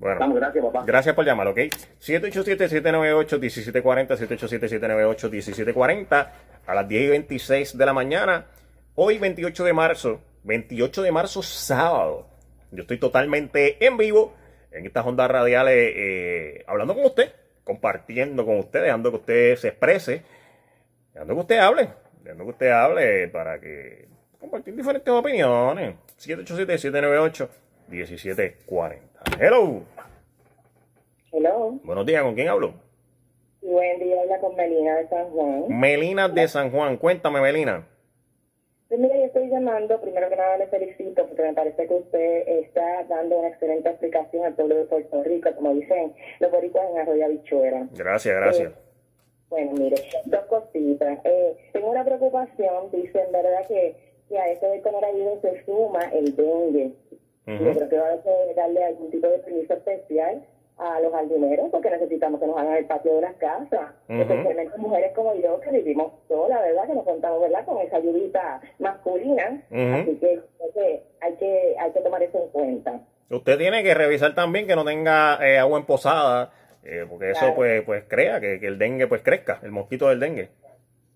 Bueno, gracias, papá. Gracias por llamar, ¿ok? 787-798-1740, 787-798-1740, a las 10 y 26 de la mañana. Hoy, 28 de marzo, 28 de marzo, sábado. Yo estoy totalmente en vivo en estas ondas radiales, eh, hablando con usted, compartiendo con usted, dejando que usted se exprese, dejando que usted hable, dejando que usted hable para que compartir diferentes opiniones. 787-798-1740. Hello. Hello. Buenos días, ¿con quién hablo? Buen día, habla con Melina de San Juan. Melina de San Juan, cuéntame, Melina. Pues mira, yo estoy llamando, primero que nada le felicito porque me parece que usted está dando una excelente explicación al pueblo de Puerto Rico, como dicen los boricuas en Arroyo Bichuera. Gracias, gracias. Eh, bueno, mire, dos cositas. Eh, tengo una preocupación, dicen, ¿verdad? Que, que a esto del coronavirus se suma el dengue. Yo creo que va a darle algún tipo de permiso especial a los jardineros porque necesitamos que nos hagan el patio de las casas, especialmente mujeres como yo que vivimos sola, ¿verdad? Que nos contamos, ¿verdad? Con esa ayudita masculina, así que, hay que hay que tomar eso en cuenta. Usted tiene que revisar también que no tenga eh, agua en posada, eh, porque eso pues pues crea que, que el dengue pues crezca, el mosquito del dengue.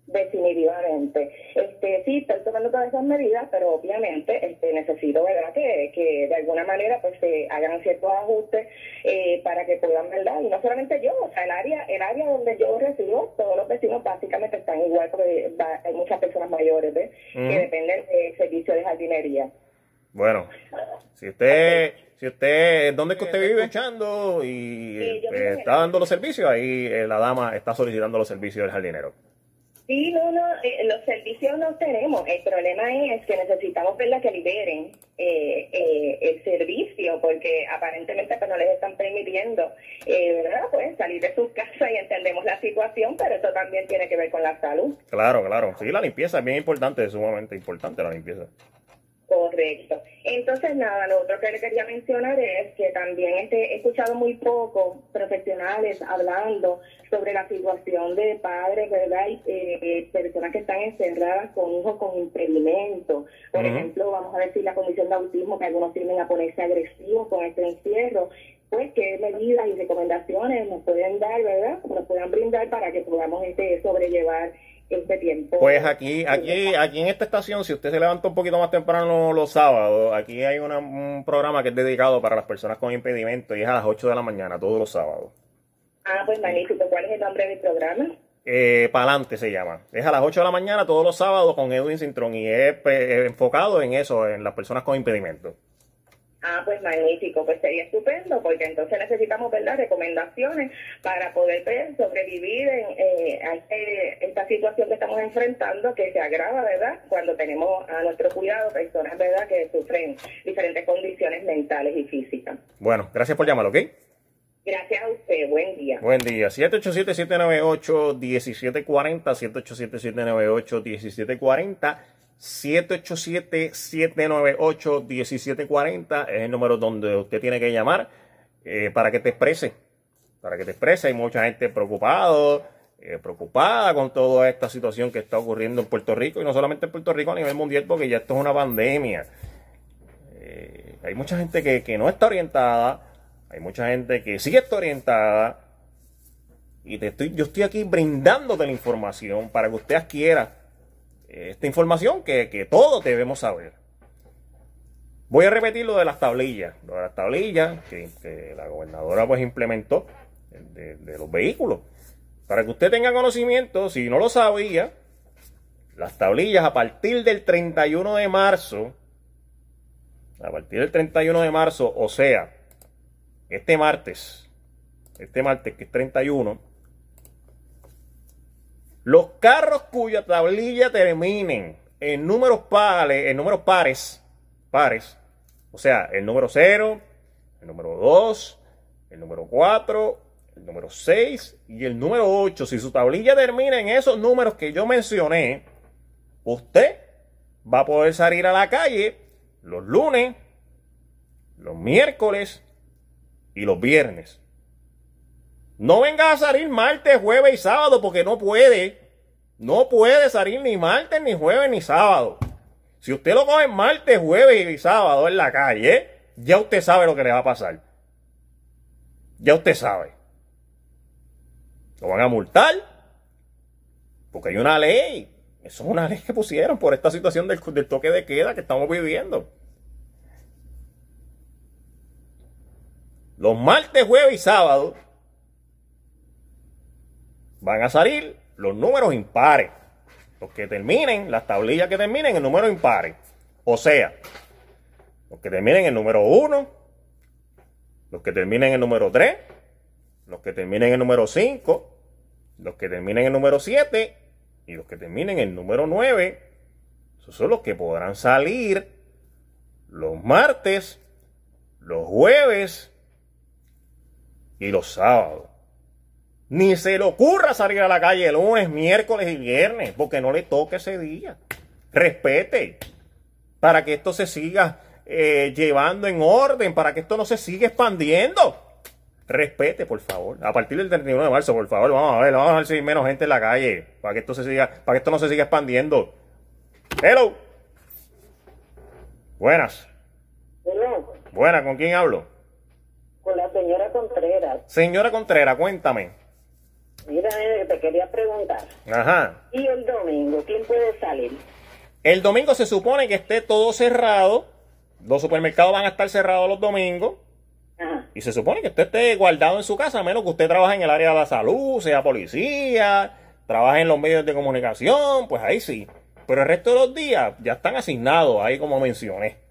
Definitivamente. Este, sí, estoy tomando todas esas medidas, pero obviamente este, necesito ¿verdad? Que, que de alguna manera pues se hagan ciertos ajustes eh, para que puedan, ¿verdad? Y no solamente yo, o sea, el área, el área donde yo resido, todos los vecinos básicamente están igual porque hay muchas personas mayores ¿ves? que dependen del servicio de jardinería. Bueno, si usted, si usted, ¿dónde es que usted vive echando y pues, está dando los servicios? Ahí eh, la dama está solicitando los servicios del jardinero. Sí, no, no, eh, los servicios no tenemos. El problema es que necesitamos verla que liberen eh, eh, el servicio, porque aparentemente pues, no les están permitiendo, ¿verdad? Pues salir de sus casas y entendemos la situación, pero eso también tiene que ver con la salud. Claro, claro. Sí, la limpieza es bien importante, es sumamente importante la limpieza. Correcto. Entonces, nada, lo otro que le quería mencionar es que también este, he escuchado muy poco profesionales hablando sobre la situación de padres, ¿verdad? Y eh, personas que están encerradas con hijos con impedimento. Por ejemplo, vamos a decir la condición de autismo, que algunos tienden a ponerse agresivos con este encierro. Pues, ¿qué medidas y recomendaciones nos pueden dar, ¿verdad? Nos puedan brindar para que podamos este, sobrellevar este tiempo. Pues aquí, aquí, aquí en esta estación, si usted se levanta un poquito más temprano los sábados, aquí hay un programa que es dedicado para las personas con impedimento y es a las 8 de la mañana, todos los sábados. Ah, pues magnífico. ¿Cuál es el nombre del programa? Eh, Palante se llama. Es a las 8 de la mañana todos los sábados con Edwin Cintrón y es pues, enfocado en eso, en las personas con impedimento. Ah, pues magnífico, pues sería estupendo, porque entonces necesitamos, ¿verdad?, recomendaciones para poder ver, sobrevivir en, eh, a este, esta situación que estamos enfrentando, que se agrava, ¿verdad?, cuando tenemos a nuestro cuidado personas, ¿verdad?, que sufren diferentes condiciones mentales y físicas. Bueno, gracias por llamar, ¿ok? Gracias a usted, buen día. Buen día. 787-798-1740, 787-798-1740. 787-798-1740 es el número donde usted tiene que llamar eh, para que te exprese. Para que te exprese. Hay mucha gente preocupado, eh, preocupada con toda esta situación que está ocurriendo en Puerto Rico y no solamente en Puerto Rico a nivel mundial porque ya esto es una pandemia. Eh, hay mucha gente que, que no está orientada, hay mucha gente que sí está orientada y te estoy, yo estoy aquí brindándote la información para que usted adquiera esta información que, todos debemos saber. Voy a repetir lo de las tablillas, lo de las tablillas que, la gobernadora pues implementó de, los vehículos. Para que usted tenga conocimiento, si no lo sabía, las tablillas a partir del 31 de marzo, a partir del 31 de marzo, o sea, este martes, este martes que es 31, los carros cuya tablilla terminen en números pares, en números pares, pares, o sea, el número 0, el número 2, el número 4, el número 6 y el número 8. Si su tablilla termina en esos números que yo mencioné, usted va a poder salir a la calle los lunes, los miércoles y los viernes. No venga a salir martes, jueves y sábado porque no puede. No puede salir ni martes, ni jueves, ni sábado. Si usted lo coge martes, jueves y sábado en la calle, ya usted sabe lo que le va a pasar. Ya usted sabe. Lo van a multar. Porque hay una ley. Eso es una ley que pusieron por esta situación del, del toque de queda que estamos viviendo. Los martes, jueves y sábado van a salir los números impares. Los que terminen, las tablillas que terminen en números impares. O sea, los que terminen en número 1, los que terminen en número 3, los que terminen en número 5, los que terminen en número 7 y los que terminen en número 9. Esos son los que podrán salir los martes, los jueves y los sábados. Ni se le ocurra salir a la calle el lunes, miércoles y viernes, porque no le toque ese día. Respete. Para que esto se siga eh, llevando en orden, para que esto no se siga expandiendo. Respete, por favor. A partir del 31 de marzo, por favor, vamos a ver, vamos a ver si hay menos gente en la calle, para que esto se siga, para que esto no se siga expandiendo. Hello. Buenas. Hello. Buenas, ¿con quién hablo? Con la señora Contreras. Señora Contreras, cuéntame. Mira, te quería preguntar. Ajá. ¿Y el domingo quién puede salir? El domingo se supone que esté todo cerrado. Los supermercados van a estar cerrados los domingos. Ajá. Y se supone que usted esté guardado en su casa, a menos que usted trabaje en el área de la salud, sea policía, trabaje en los medios de comunicación, pues ahí sí. Pero el resto de los días ya están asignados, ahí como mencioné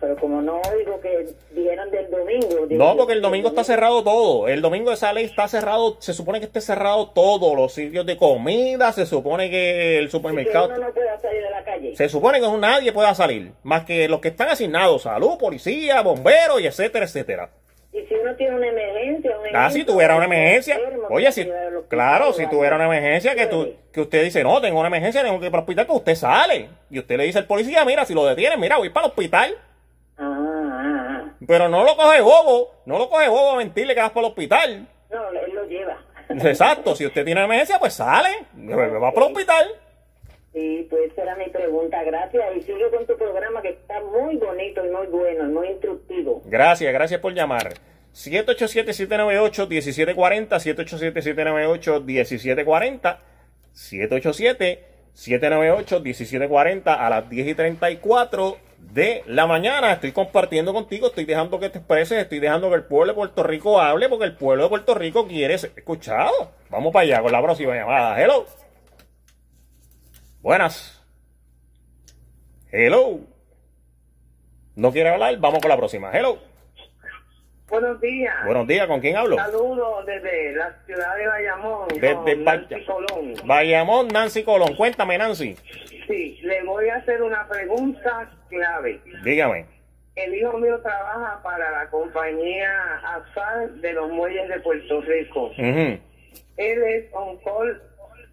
pero como no oigo que vieran del domingo. no, porque el domingo está cerrado todo. El domingo de esa ley está cerrado, se supone que esté cerrado todo, los sitios de comida, se supone que el supermercado... no pueda salir a la calle. Se supone que nadie pueda salir, más que los que están asignados, salud, policía, bomberos y etcétera, etcétera. Y si uno tiene una emergencia, ah, si tuviera una emergencia, oye, si, claro, si tuviera una emergencia que tú, que usted dice, no, tengo una emergencia, tengo que ir para el hospital, que usted sale. Y usted le dice al policía, mira, si lo detiene, mira, voy para el hospital. Pero no lo coge bobo, no lo coge bobo a mentirle que vas para el hospital. No, él lo lleva. Exacto, si usted tiene emergencia, pues sale, va para el hospital. Sí, pues esa era mi pregunta, gracias. Y sigue con tu programa que está muy bonito y muy bueno, muy instructivo. Gracias, gracias por llamar. 787-798-1740, 787-798-1740, 787-798-1740 a las 10 y 34 de la mañana. Estoy compartiendo contigo, estoy dejando que te expreses, estoy dejando que el pueblo de Puerto Rico hable porque el pueblo de Puerto Rico quiere ser escuchado. Vamos para allá con la próxima llamada. Hello. Buenas. Hello. ¿No quiere hablar? Vamos con la próxima. Hello. Buenos días. Buenos días, ¿con quién hablo? Saludos desde la ciudad de Bayamón. Desde Nancy Colón. Bayamón, Nancy Colón. Cuéntame, Nancy. Sí, le voy a hacer una pregunta clave. Dígame. El hijo mío trabaja para la compañía ASAL de los muelles de Puerto Rico. Él es on call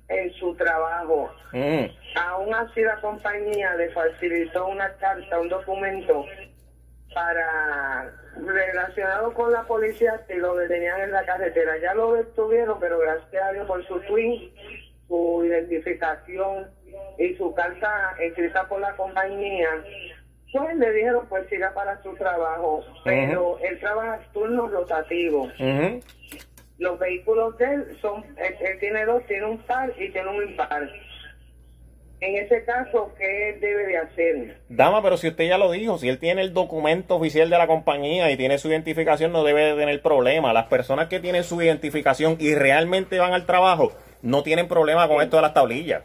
en su trabajo. Mm. Aún así la compañía le facilitó una carta, un documento para relacionado con la policía y lo detenían en la carretera. Ya lo detuvieron, pero gracias a Dios por su twin, su identificación y su carta escrita por la compañía, pues le dijeron pues siga para su trabajo, pero él trabaja turnos rotativos. Los vehículos de él son, él, tiene dos, tiene un par y tiene un impar. En ese caso, ¿qué debe de hacer? Dama, pero si usted ya lo dijo, si él tiene el documento oficial de la compañía y tiene su identificación, no debe de tener problema. Las personas que tienen su identificación y realmente van al trabajo, no tienen problema con esto de las tablillas.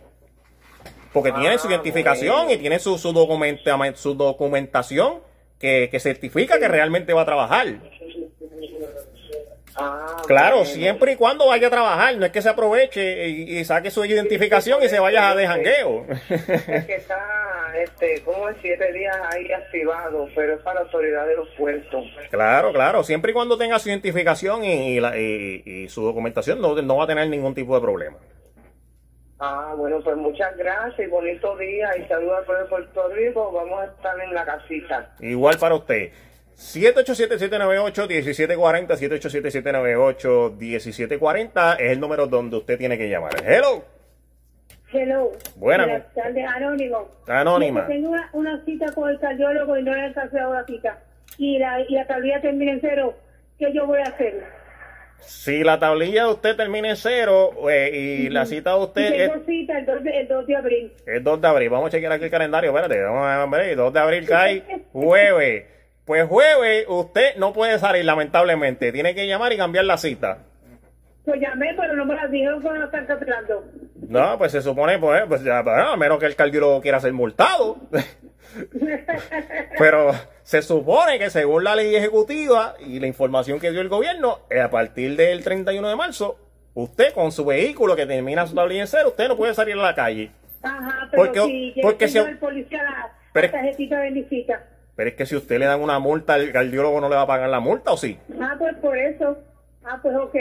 Porque tiene su ah, identificación y tiene su, su, documenta, su documentación que, que certifica que realmente va a trabajar. Ah, claro, siempre y cuando vaya a trabajar, no es que se aproveche y, saque su identificación y se vaya a de jangueo. Es que está, este, como en siete días ahí activado, pero es para la autoridad de los puertos. Claro, claro, siempre y cuando tenga su identificación y, y, su documentación no, no va a tener ningún tipo de problema. Ah, bueno, pues muchas gracias y bonito día y saludos por Puerto Rico. Vamos a estar en la casita. Igual para usted. 787-798-1740, 787-798-1740 es el número donde usted tiene que llamar. Hello. Hello. Buenas. Buenas tardes, Anónimo. Anónima. Tengo una, cita con el cardiólogo y no le he cancelado la cita. Y la, y la tablilla termina en cero. ¿Qué yo voy a hacer? Si la tablilla de usted termina en cero eh, y la cita de usted es... cita el 2 de, el 2 de abril. El 2 de abril. Vamos a chequear aquí el calendario. Espérate, vamos a ver. El 2 de abril cae jueves. Pues jueves usted no puede salir, lamentablemente. Tiene que llamar y cambiar la cita. Pues llamé, pero no me la dijeron que no están cancelando. No, pues se supone, pues, pues ya, a menos que el cardiólogo quiera ser multado. pero se supone que según la ley ejecutiva y la información que dio el gobierno, eh, a partir del 31 de marzo, usted con su vehículo que termina su tablilla en cero, usted no puede salir a la calle. Ajá, pero porque, si porque si, el policía la, pero, tarjetita de visita. Pero es que si usted le dan una multa, el cardiólogo no le va a pagar la multa, ¿o sí? Ah, pues por eso. Ah, pues ok.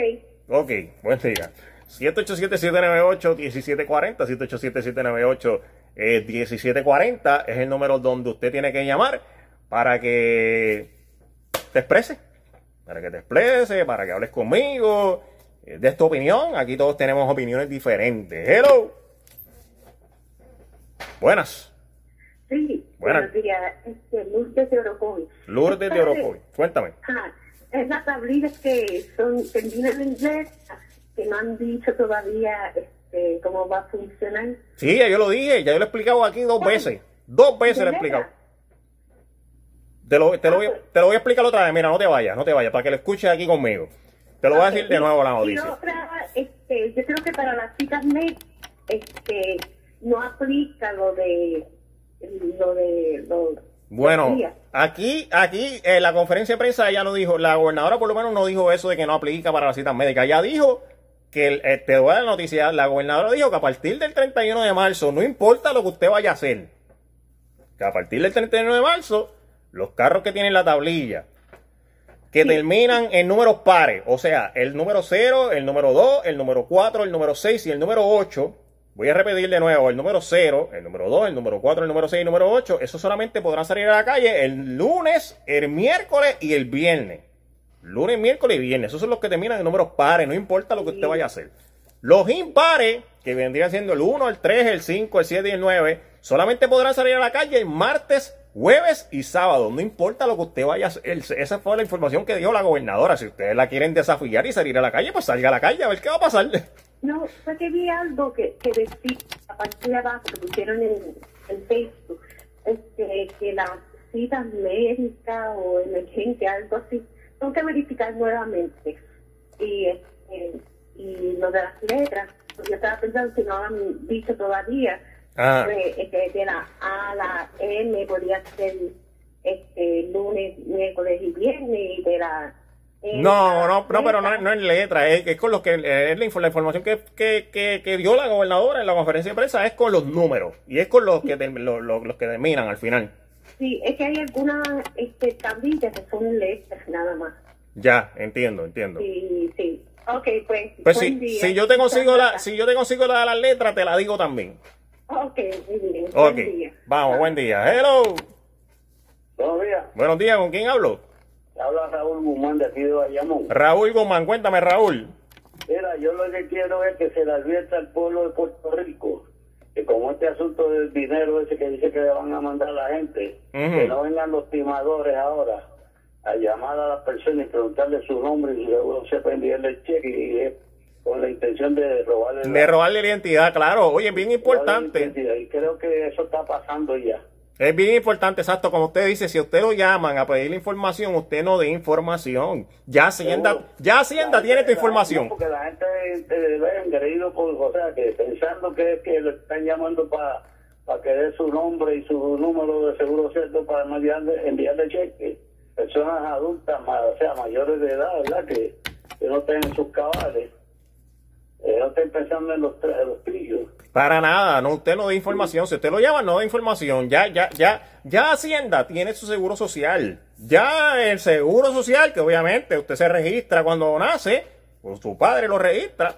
Ok, buen día. 787-798-1740, 787-798-1740 es el número donde usted tiene que llamar para que te exprese, para que te exprese, para que hables conmigo, eh, de tu opinión. Aquí todos tenemos opiniones diferentes. Hello. Buenas. Sí, buenos días. Este, Lourdes de Orocoy. Lourdes de Orocoy, cuéntame. Ah, es la tablilla que son, terminan en inglés, que no han dicho todavía este, cómo va a funcionar. Sí, ya yo lo dije, ya yo lo he explicado aquí dos veces. Dos veces lo he explicado. Te lo, te, lo voy, ah, pues. te lo voy a explicar otra vez, mira, no te vayas, no te vayas, para que lo escuches aquí conmigo. Te lo voy a decir de nuevo la noticia. Y otra, este, yo creo que para las citas médicas este, no aplica lo de lo de bueno, aquí, aquí en la conferencia de prensa ella no dijo, la gobernadora por lo menos no dijo eso de que no aplica para las citas médicas. Ella dijo que, eh, te voy a la noticia, la gobernadora dijo que a partir del 31 de marzo, no importa lo que usted vaya a hacer, que a partir del 31 de marzo, los carros que tienen la tablilla, que terminan en números pares, o sea, el número 0, el número 2, el número 4, el número 6 y el número 8, Voy a repetir de nuevo, el número 0, el número 2, el número 4, el número 6 y el número 8, eso solamente podrán salir a la calle el lunes, el miércoles y el viernes. Lunes, miércoles y viernes. Esos son los que terminan en números pares, no importa lo que usted vaya a hacer. Los impares, que vendrían siendo el 1, el 3, el 5, el 7 y el 9, solamente podrán salir a la calle el martes, jueves y sábado. No importa lo que usted vaya a hacer. Esa fue la información que dijo la gobernadora. Si ustedes la quieren desafiar y salir a la calle, pues salga a la calle a ver qué va a pasar. No, fue que vi algo que, que decía, a partir de abajo, que pusieron en, en Facebook, este, que las citas médicas o emergencia, algo así, son que verificar nuevamente. Y, este, y lo de las letras, yo estaba pensando si no han dicho todavía, ah. pues, este, de la A a la M podría ser este, lunes, miércoles y viernes, y de la no, no, no, pero no, no es letra, es, con lo que es la, información que, que, que, dio la gobernadora en la conferencia de prensa es con los números y es con los que los que terminan al final. Sí, es que hay algunas este, tablillas que son letras nada más. Ya, entiendo, entiendo. Sí, sí. Ok, pues. Pues si, si yo te consigo la, si yo te consigo la, las letras, te la digo también. Ok, muy bien. Ok. Vamos, buen día. Hello. Buenos días. Buenos días, ¿con quién hablo? Habla Raúl Guzmán de aquí de Bayamón. Raúl Guzmán, cuéntame, Raúl. Mira, yo lo que quiero es que se le advierta al pueblo de Puerto Rico que como este asunto del dinero ese que dice que le van a mandar a la gente, que no vengan los timadores ahora a llamar a las personas y preguntarle su nombre y luego se enviarle el cheque y es con la intención de robarle de robarle la identidad, claro. Oye, bien importante. Y creo que eso está pasando ya. Es bien importante, exacto, como usted dice, si usted lo llaman a pedirle información, usted no dé información. Ya Hacienda, ya Hacienda tiene tu información. Porque la gente debe engreído por, o sea, que pensando que, que le están llamando para para que dé su nombre y su número de seguro cierto para enviarle, enviarle cheque. Personas adultas, o sea, mayores de edad, ¿verdad? Que, que no tengan sus cabales. Eh, no estén pensando en los, en los trillos. Para nada, no, usted no da información. Si usted lo llama, no da información. Ya, ya, ya, ya Hacienda tiene su seguro social. Ya el seguro social, que obviamente usted se registra cuando nace, pues su padre lo registra.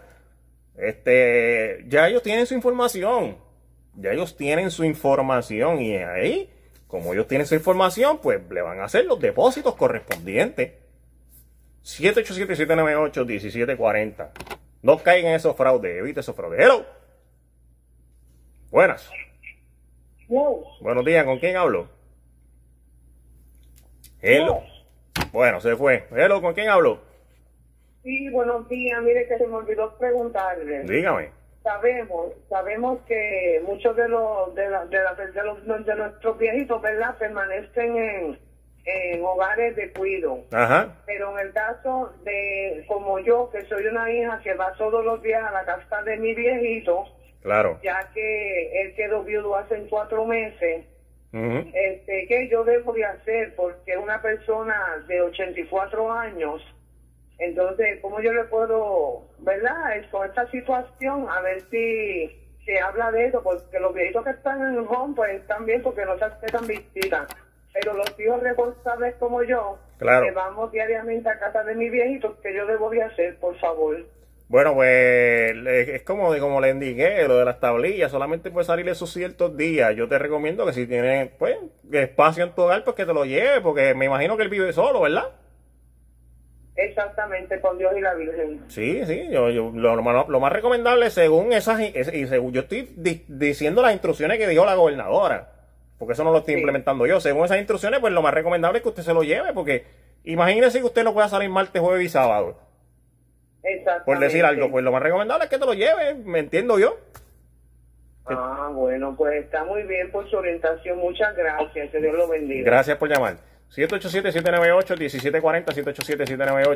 Este, ya ellos tienen su información. Ya ellos tienen su información. Y ahí, como ellos tienen su información, pues le van a hacer los depósitos correspondientes. 787-798-1740. No caigan en esos fraudes, evite esos fraudes. Hello. Buenas. Buenos días, ¿con quién hablo? Hello. Bueno, se fue. Hello, ¿con quién hablo? Sí, buenos días. Mire que se me olvidó preguntarle. Dígame. Sabemos, sabemos que muchos de los de, la, de, la, de, los, de nuestros viejitos, ¿verdad? Permanecen en, en hogares de cuido. Ajá. Pero en el caso de, como yo, que soy una hija que va todos los días a la casa de mi viejito, Claro. Ya que él quedó viudo hace cuatro meses. este, ¿Qué yo debo de hacer? Porque una persona de 84 años, entonces, ¿cómo yo le puedo, verdad? Es con esta situación, a ver si se habla de eso, porque los viejitos que están en el home, pues están bien porque no se aceptan visitas. Pero los hijos responsables como yo, que vamos diariamente a casa de mi viejito, ¿qué yo debo de hacer, por favor? Bueno, pues es como, como le indiqué, lo de las tablillas, solamente puede salir esos ciertos días. Yo te recomiendo que si tienes pues, espacio en tu hogar, pues que te lo lleve, porque me imagino que él vive solo, ¿verdad? Exactamente, con Dios y la Virgen. Sí, sí, yo, yo lo, lo, más recomendable según esas, y según yo estoy diciendo las instrucciones que dijo la gobernadora, porque eso no lo estoy implementando yo. Según esas instrucciones, pues lo más recomendable es que usted se lo lleve, porque imagínese que usted no pueda salir martes, jueves y sábado por decir algo, pues lo más recomendable es que te lo lleves, me entiendo yo. Ah, bueno, pues está muy bien por su orientación. Muchas gracias. Que Dios lo bendiga. Gracias por llamar. 787-798-1740,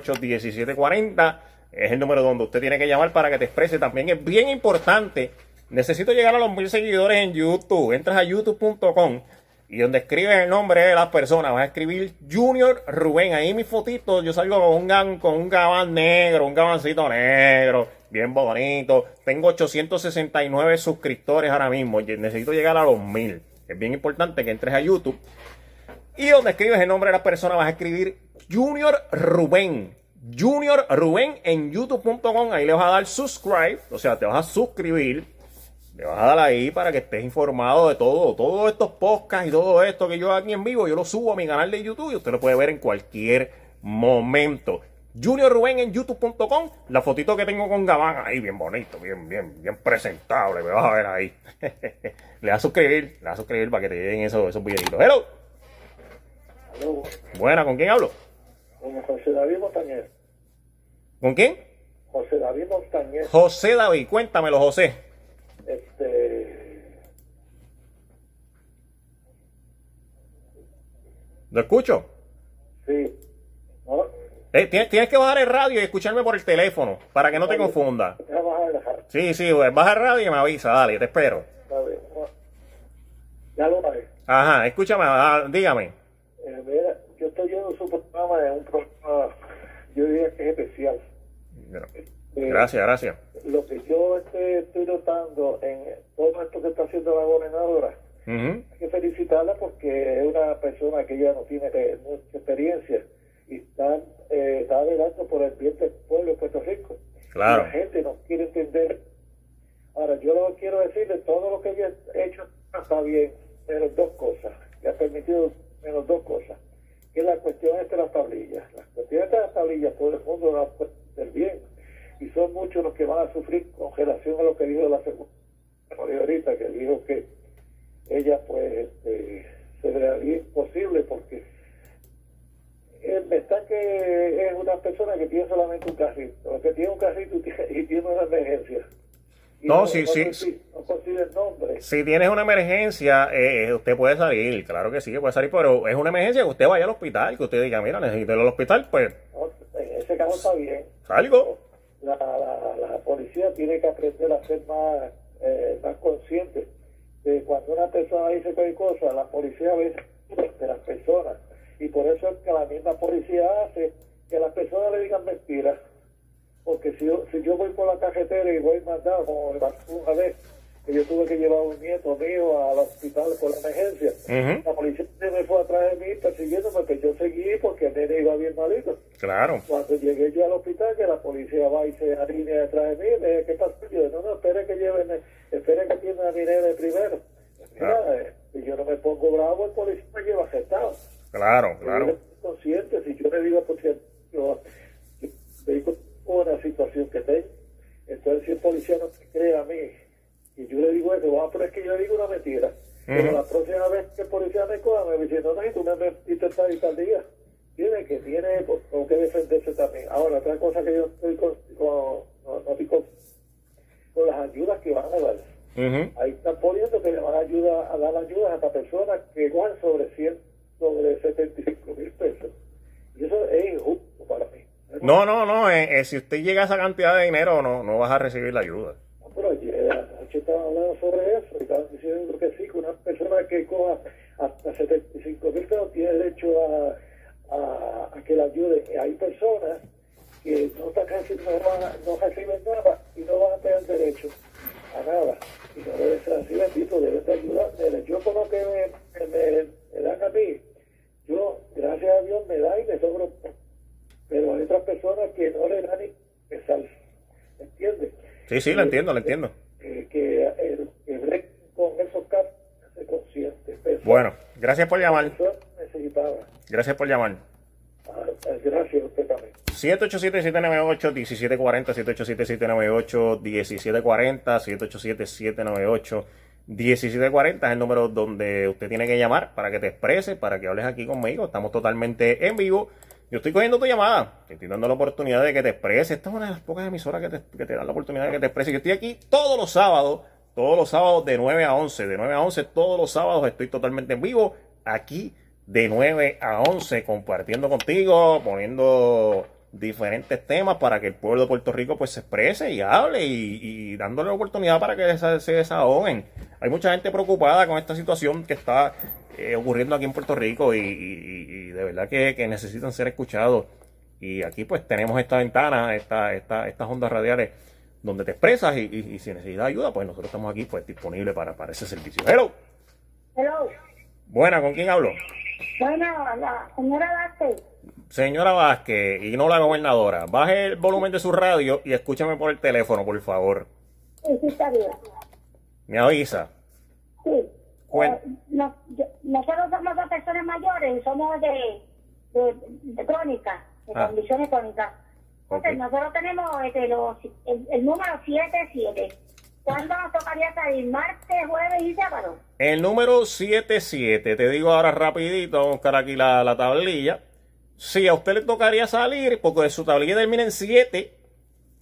787-798-1740 es el número donde usted tiene que llamar para que te exprese. También es bien importante. Necesito llegar a los mil seguidores en YouTube. Entras a youtube.com y donde escribes el nombre de las personas, vas a escribir Junior Rubén. Ahí mi fotito, yo salgo con un, con un gabán negro, un gabancito negro, bien bonito. Tengo 869 suscriptores ahora mismo. Necesito llegar a los mil. Es bien importante que entres a YouTube. Y donde escribes el nombre de las personas, vas a escribir Junior Rubén. Junior Rubén en youtube.com. Ahí le vas a dar subscribe, o sea, te vas a suscribir le vas a dar ahí para que estés informado de todo, todos estos podcasts y todo esto que yo aquí en vivo, yo lo subo a mi canal de YouTube y usted lo puede ver en cualquier momento. Junior Rubén en youtube.com, la fotito que tengo con Gabán ahí, bien bonito, bien, bien, bien presentable, me vas a ver ahí. le vas a suscribir, le vas a suscribir para que te lleguen esos, esos videitos. Hello. Buena, ¿con quién hablo? Con José David Montañez. ¿Con quién? José David Montañez. José David, cuéntamelo, José. Este. ¿Lo escucho? Sí. Eh, tienes, que bajar el radio y escucharme por el teléfono para que no te confunda. Sí, sí, baja el radio y me avisa, dale, te espero. Ya lo haré. Ajá, escúchame, ah, dígame. Eh, yo estoy viendo su programa, es un programa, yo diría que es especial. Eh, gracias, gracias. Lo que yo este, estoy notando en todo esto que está haciendo la gobernadora, hay que felicitarla porque es una persona que ya no tiene mucha experiencia y están, eh, están velando por el bien del pueblo de Puerto Rico. Claro. la gente no quiere entender. Ahora, yo lo quiero decirle, todo lo que yo he hecho está bien, pero dos cosas, que ha permitido menos dos cosas, que es la cuestión de las tablillas. La cuestión de las tablillas, todo el mundo a del bien, y son muchos los que van a sufrir con relación a lo que dijo la segunda ahorita, que dijo que ella pues este, se le haría imposible porque está que es una persona que tiene solamente un carrito, que tiene un carrito y tiene una emergencia. No, sí, sí. Si tienes una emergencia, eh, usted puede salir, claro que sí, que puede salir, pero es una emergencia que usted vaya al hospital, que usted diga, mira, necesito ir al hospital, pues... en ese caso está bien. Salgo. La, la, policía tiene que aprender a ser más, eh, más consciente de cuando una persona dice cualquier cosa, la policía veces de las personas. Y por eso es que la misma policía hace que las personas le digan mentiras porque si yo, si yo voy por la carretera y voy mandado, como una vez, que yo tuve que llevar a un nieto mío al hospital por la emergencia, la policía me fue atrás de mí persiguiéndome, que yo seguí porque el nene iba bien malito. Claro. Cuando llegué yo al hospital, que la policía va y se alinea detrás de mí, me dice, ¿qué pasa? Yo no, no, espere que lleven, espere que tiene a mi nene primero. Mira, eh, si yo no me pongo bravo, el policía me lleva aceptado. Claro, claro. Yo consciente, si yo le digo, por cierto, yo, yo, yo una situación que tengo. Entonces, si el policía no me cree a mí, y yo le digo eso, vamos a poner que yo le digo una mentira. Pero la próxima vez que el policía me coja, me dice, no, no, tú me metiste tal y tal día. Tiene que, tiene con, que defenderse también. Ahora, otra cosa que yo estoy con, con, no, no con las ayudas que van a dar. Ahí están poniendo que le van a, ayudar, a dar ayudas a esta personas que ganan sobre 100, sobre 75 mil pesos. Y eso es injusto para mí. No, no, no. Eh, eh, si usted llega a esa cantidad de dinero, no, no vas a recibir la ayuda. No, pero anoche estaba hablando sobre eso y estaban diciendo que sí, que una persona que coja hasta 75 mil pesos tiene derecho a, a, que la ayude. Hay personas que no, están, no, no reciben nada y no van a tener derecho a nada. Y no debe ser así, bendito, deben de ayudar. Yo con lo que me, me, me dan a mí, yo, gracias a Dios, me da y me sobro pero hay otras personas que no le dan ni pesar. ¿Entiendes? Sí, sí, lo entiendo, lo entiendo. Que, que el, el con esos casos se consciente. Bueno, gracias por llamar. Necesitaba. Gracias por llamar. Ah, gracias, usted también. 787-798-1740, 787-798-1740, 787-798-1740 es el número donde usted tiene que llamar para que te exprese, para que hables aquí conmigo. Estamos totalmente en vivo. Yo estoy cogiendo tu llamada, te estoy dando la oportunidad de que te expreses. Esta es una de las pocas emisoras que te, que dan la oportunidad de que te expreses. Yo estoy aquí todos los sábados, todos los sábados de 9 a 11. De 9 a 11, todos los sábados estoy totalmente en vivo, aquí de 9 a 11, compartiendo contigo, poniendo diferentes temas para que el pueblo de Puerto Rico pues se exprese y hable y, dándole la oportunidad para que se, se desahoguen. Hay mucha gente preocupada con esta situación que está eh, ocurriendo aquí en Puerto Rico y, de verdad que, necesitan ser escuchados. Y aquí pues tenemos esta ventana, esta, esta, estas ondas radiales donde te expresas y, si necesitas ayuda, pues nosotros estamos aquí pues disponibles para, para ese servicio. Hello. Hello. Buena, ¿con quién hablo? Bueno, la señora Vázquez. Señora Vázquez y no la gobernadora, baje el volumen de su radio y escúchame por el teléfono, por favor. Sí, sí, está bien. ¿Me avisa? Sí. Eh, nosotros somos dos personas mayores, somos de, de, crónica, de ah. condiciones crónicas. Entonces, nosotros tenemos este, los, el, número 77. ¿Cuándo nos tocaría salir? ¿Martes, jueves y sábado? El número 77, te digo ahora rapidito, vamos a buscar aquí la, la tablilla. Si a usted le tocaría salir, porque su tablilla termina en 7,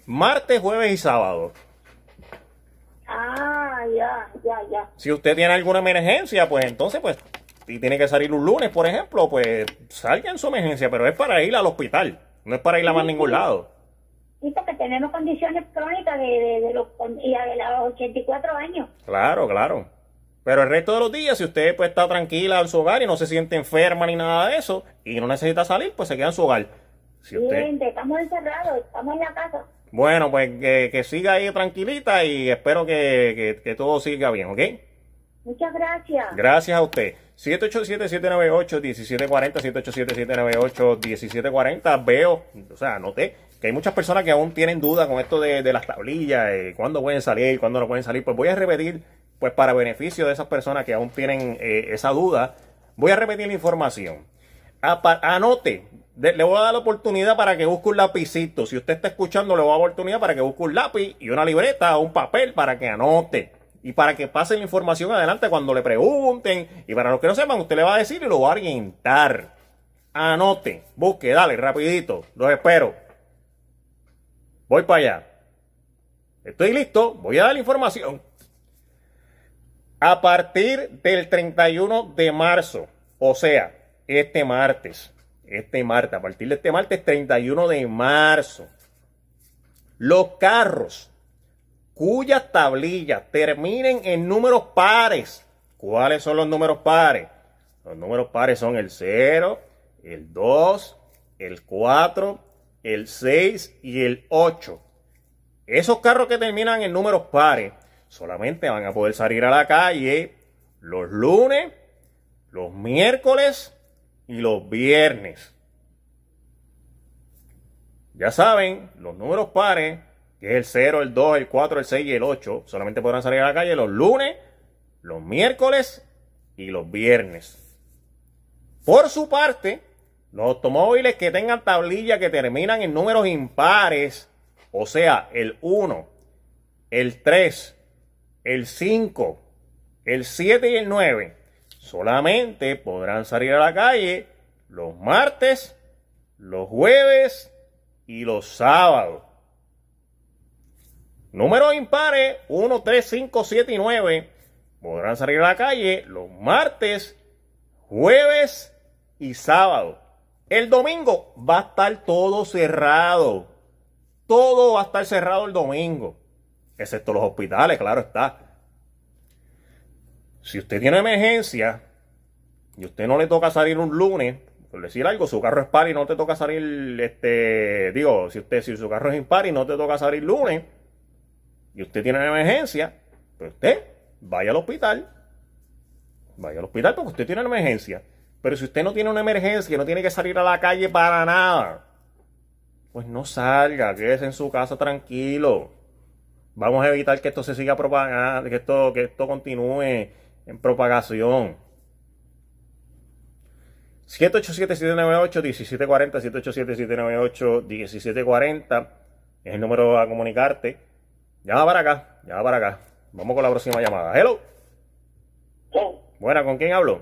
martes, jueves y sábado. Ah, ya, ya, ya. Si usted tiene alguna emergencia, pues entonces, pues, y tiene que salir un lunes, por ejemplo, pues salga en su emergencia, pero es para ir al hospital, no es para ir a más ningún lado. Sí, porque tenemos condiciones crónicas de, de, los, y de los 84 años. Claro, claro. Pero el resto de los días, si usted pues está tranquila en su hogar y no se siente enferma ni nada de eso, y no necesita salir, pues se queda en su hogar. Si usted... estamos encerrados, estamos en la casa. Bueno, pues que, siga ahí tranquilita y espero que, todo siga bien, ¿ok? Muchas gracias. Gracias a usted. 787-798-1740, 787-798-1740. Veo, o sea, noté que hay muchas personas que aún tienen dudas con esto de, las tablillas, eh, cuándo pueden salir, cuándo no pueden salir. Pues voy a repetir, pues para beneficio de esas personas que aún tienen eh, esa duda, voy a repetir la información. anote, le voy a dar la oportunidad para que busque un lapicito. Si usted está escuchando, le voy a dar la oportunidad para que busque un lápiz y una libreta o un papel para que anote y para que pasen la información adelante cuando le pregunten. Y para los que no sepan, usted le va a decir y lo va a orientar. Anote, busque, dale, rapidito. Los espero. Voy para allá. Estoy listo, voy a dar la información. A partir del 31 de marzo, o sea, este martes, este martes, a partir de este martes 31 de marzo, los carros cuyas tablillas terminen en números pares. ¿Cuáles son los números pares? Los números pares son el 0, el 2, el 4, el 6 y el 8. Esos carros que terminan en números pares solamente van a poder salir a la calle los lunes, los miércoles y los viernes. Ya saben, los números pares que es el 0, el 2, el 4, el 6 y el 8, solamente podrán salir a la calle los lunes, los miércoles y los viernes. Por su parte, los automóviles que tengan tablilla que terminan en números impares, o sea, el 1, el 3, el 5, el 7 y el 9, solamente podrán salir a la calle los martes, los jueves y los sábados. Números impares 1, 3, 5, 7 y 9 podrán salir a la calle los martes, jueves y sábado. El domingo va a estar todo cerrado. Todo va a estar cerrado el domingo. Excepto los hospitales, claro está. Si usted tiene emergencia y usted no le toca salir un lunes, por decir algo, su carro es par y no te toca salir, este, digo, si usted, si su carro es impar y no te toca salir lunes, y usted tiene una emergencia, pues usted vaya al hospital. Vaya al hospital porque usted tiene una emergencia. Pero si usted no tiene una emergencia, no tiene que salir a la calle para nada, pues no salga, quédese en su casa tranquilo. Vamos a evitar que esto se siga propagando, que esto, que esto continúe en propagación. 787-798-1740, 787-798-1740 es el número a comunicarte. Llama para acá, llama para acá. Vamos con la próxima llamada. Hello. Buena, ¿con quién hablo?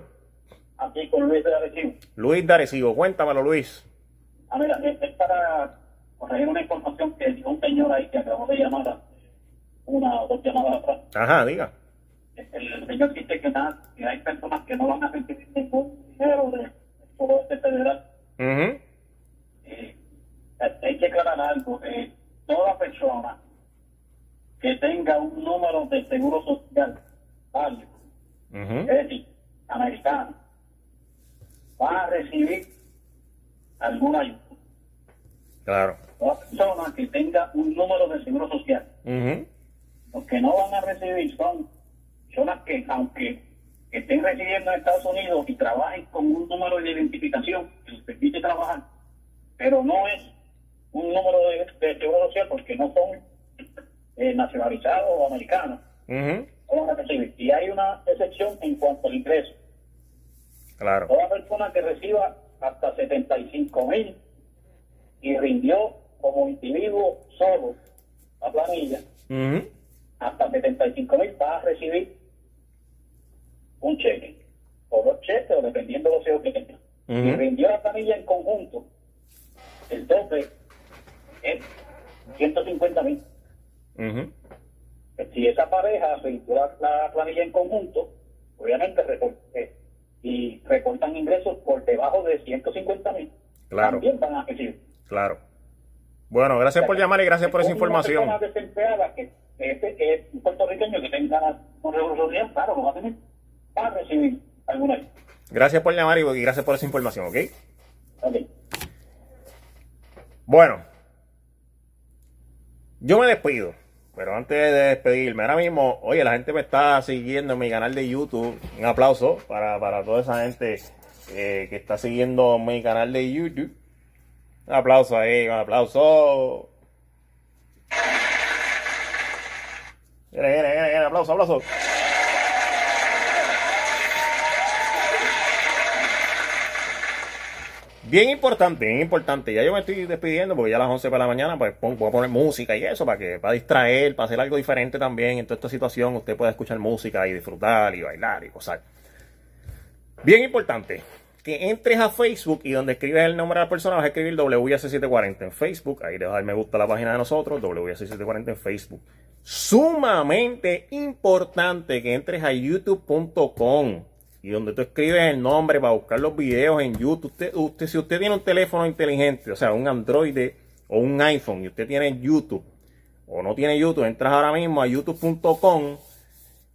Aquí con Luis de Arecibo. Luis de Arecibo, cuéntamelo, Luis. A ver, es para corregir una información que dio un señor ahí que acabó de llamar una o dos llamadas atrás. Ajá, diga. El señor dice que, nada, que hay personas que no van a recibir ningún dinero de todo este federal. Uh hay que aclarar algo. Eh, toda persona que tenga un número de seguro social válido, es decir, americano, va a recibir alguna ayuda. Claro. Toda persona que tenga un número de seguro social. Los que no van a recibir son personas que, aunque estén residiendo en Estados Unidos y trabajen con un número de identificación que les permite trabajar, pero no es un número de, de seguro social porque no son eh, nacionalizados o americanos. Y hay una excepción en cuanto al ingreso. Claro. Toda persona que reciba hasta 75 mil y rindió como individuo solo la planilla, hasta 75 mil va a recibir un cheque, o dos cheques, o dependiendo de los hijos que tenga. Y rindió la planilla en conjunto, el tope es 150 mil. Si esa pareja rindió la planilla en conjunto, obviamente eh, y reportan ingresos por debajo de 150 mil, claro. también van a recibir. Claro. Bueno, gracias por llamar y gracias por esa información. Una desempleada que, que es un puertorriqueño que tenga un recurso claro, lo va a tener, a recibir alguna Gracias por llamar y gracias por esa información, ¿ok? Ok. Bueno, yo me despido, pero antes de despedirme, ahora mismo, oye, la gente me está siguiendo en mi canal de YouTube. Un aplauso para, toda esa gente eh, que está siguiendo mi canal de YouTube. Un aplauso ahí, un aplauso. Viene, aplauso, aplauso. Bien importante, bien importante. Ya yo me estoy despidiendo porque ya a las 11 para la mañana pues voy a poner música y eso para que para distraer, para hacer algo diferente también en toda esta situación. Usted pueda escuchar música y disfrutar y bailar y cosas. Bien importante que entres a Facebook y donde escribes el nombre de la persona vas a escribir WS740 en Facebook. Ahí le vas a dar me gusta a la página de nosotros, WS740 en Facebook. Sumamente importante que entres a youtube.com y donde tú escribes el nombre para buscar los videos en YouTube. Usted, si usted tiene un teléfono inteligente, o sea, un Android o un iPhone, y usted tiene YouTube, o no tiene YouTube, entras ahora mismo a youtube.com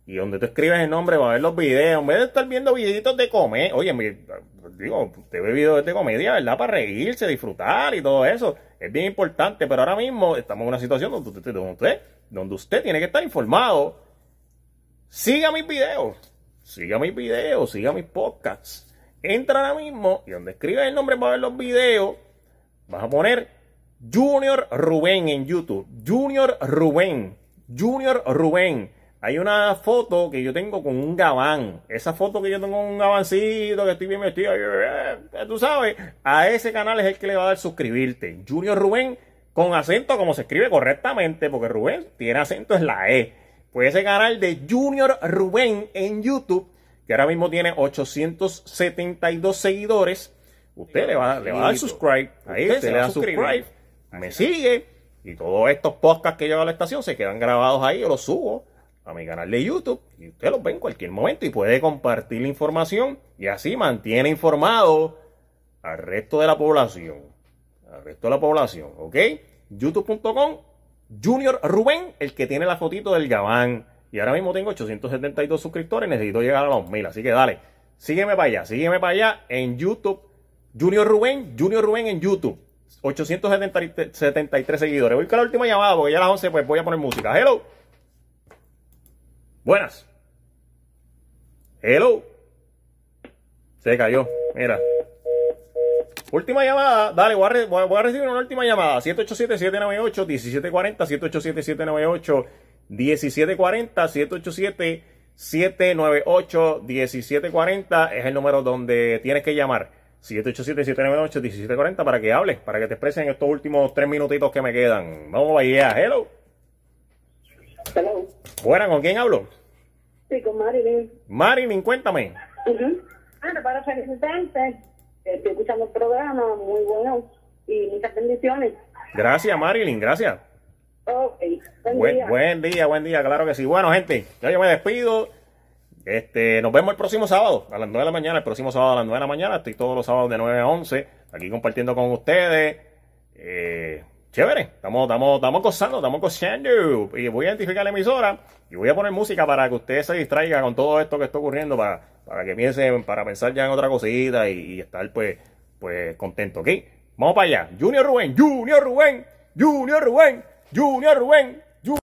y donde tú escribes el nombre va a ver los videos. En vez de estar viendo videitos de comer, oye, digo, usted ve videos de comedia, ¿verdad? Para reírse, disfrutar y todo eso. Es bien importante, pero ahora mismo estamos en una situación donde usted, donde usted, donde usted tiene que estar informado. Siga mis videos siga mis videos, siga mis podcasts. Entra ahora mismo y donde escribes el nombre para ver los videos, vas a poner Junior Rubén en YouTube. Junior Rubén. Junior Rubén. Hay una foto que yo tengo con un gabán. Esa foto que yo tengo con un gabancito, que estoy bien vestido. Tú sabes, a ese canal es el que le va a dar suscribirte. Junior Rubén con acento como se escribe correctamente, porque Rubén tiene acento en la E pues ese canal de Junior Rubén en YouTube, que ahora mismo tiene 872 seguidores, usted le va, le va a dar subscribe, ahí usted, le da subscribe, me sigue, y todos estos podcasts que lleva a la estación se quedan grabados ahí, yo los subo a mi canal de YouTube y usted los ve en cualquier momento y puede compartir la información y así mantiene informado al resto de la población. Al resto de la población, ¿ok? youtube.com Junior Rubén, el que tiene la fotito del Gabán. Y ahora mismo tengo 872 suscriptores, necesito llegar a los 1000. Así que dale, sígueme para allá, sígueme para allá en YouTube. Junior Rubén, Junior Rubén en YouTube. 873 seguidores. Voy con la última llamada porque ya a las 11 pues voy a poner música. Hello. Buenas. Hello. Se cayó. Mira. Última llamada, dale, voy a, recibir una última llamada. 787-798-1740, 787-798-1740, 787-798-1740 es el número donde tienes que llamar. 787-798-1740 para que hables, para que te expresen estos últimos tres minutitos que me quedan. Vamos allá, hello. Hello. Buena, ¿con quién hablo? Sí, con Marilyn. Marilyn, cuéntame. Uh para felicitarte estoy escuchando el programa, muy bueno y muchas bendiciones. Gracias, Marilyn, gracias. buen, día. buen día, buen día, claro que sí. Bueno, gente, ya yo me despido. Este, nos vemos el próximo sábado a las 9 de la mañana. El próximo sábado a las 9 de la mañana. Estoy todos los sábados de 9 a 11 aquí compartiendo con ustedes. Eh, chévere, estamos, estamos, estamos gozando, estamos gozando. Y voy a identificar la emisora y voy a poner música para que usted se distraiga con todo esto que está ocurriendo, para, para que piensen, para pensar ya en otra cosita y, estar pues, pues contento, ¿ok? Vamos para allá. Junior Rubén, Junior Rubén, Junior Rubén, Junior Rubén.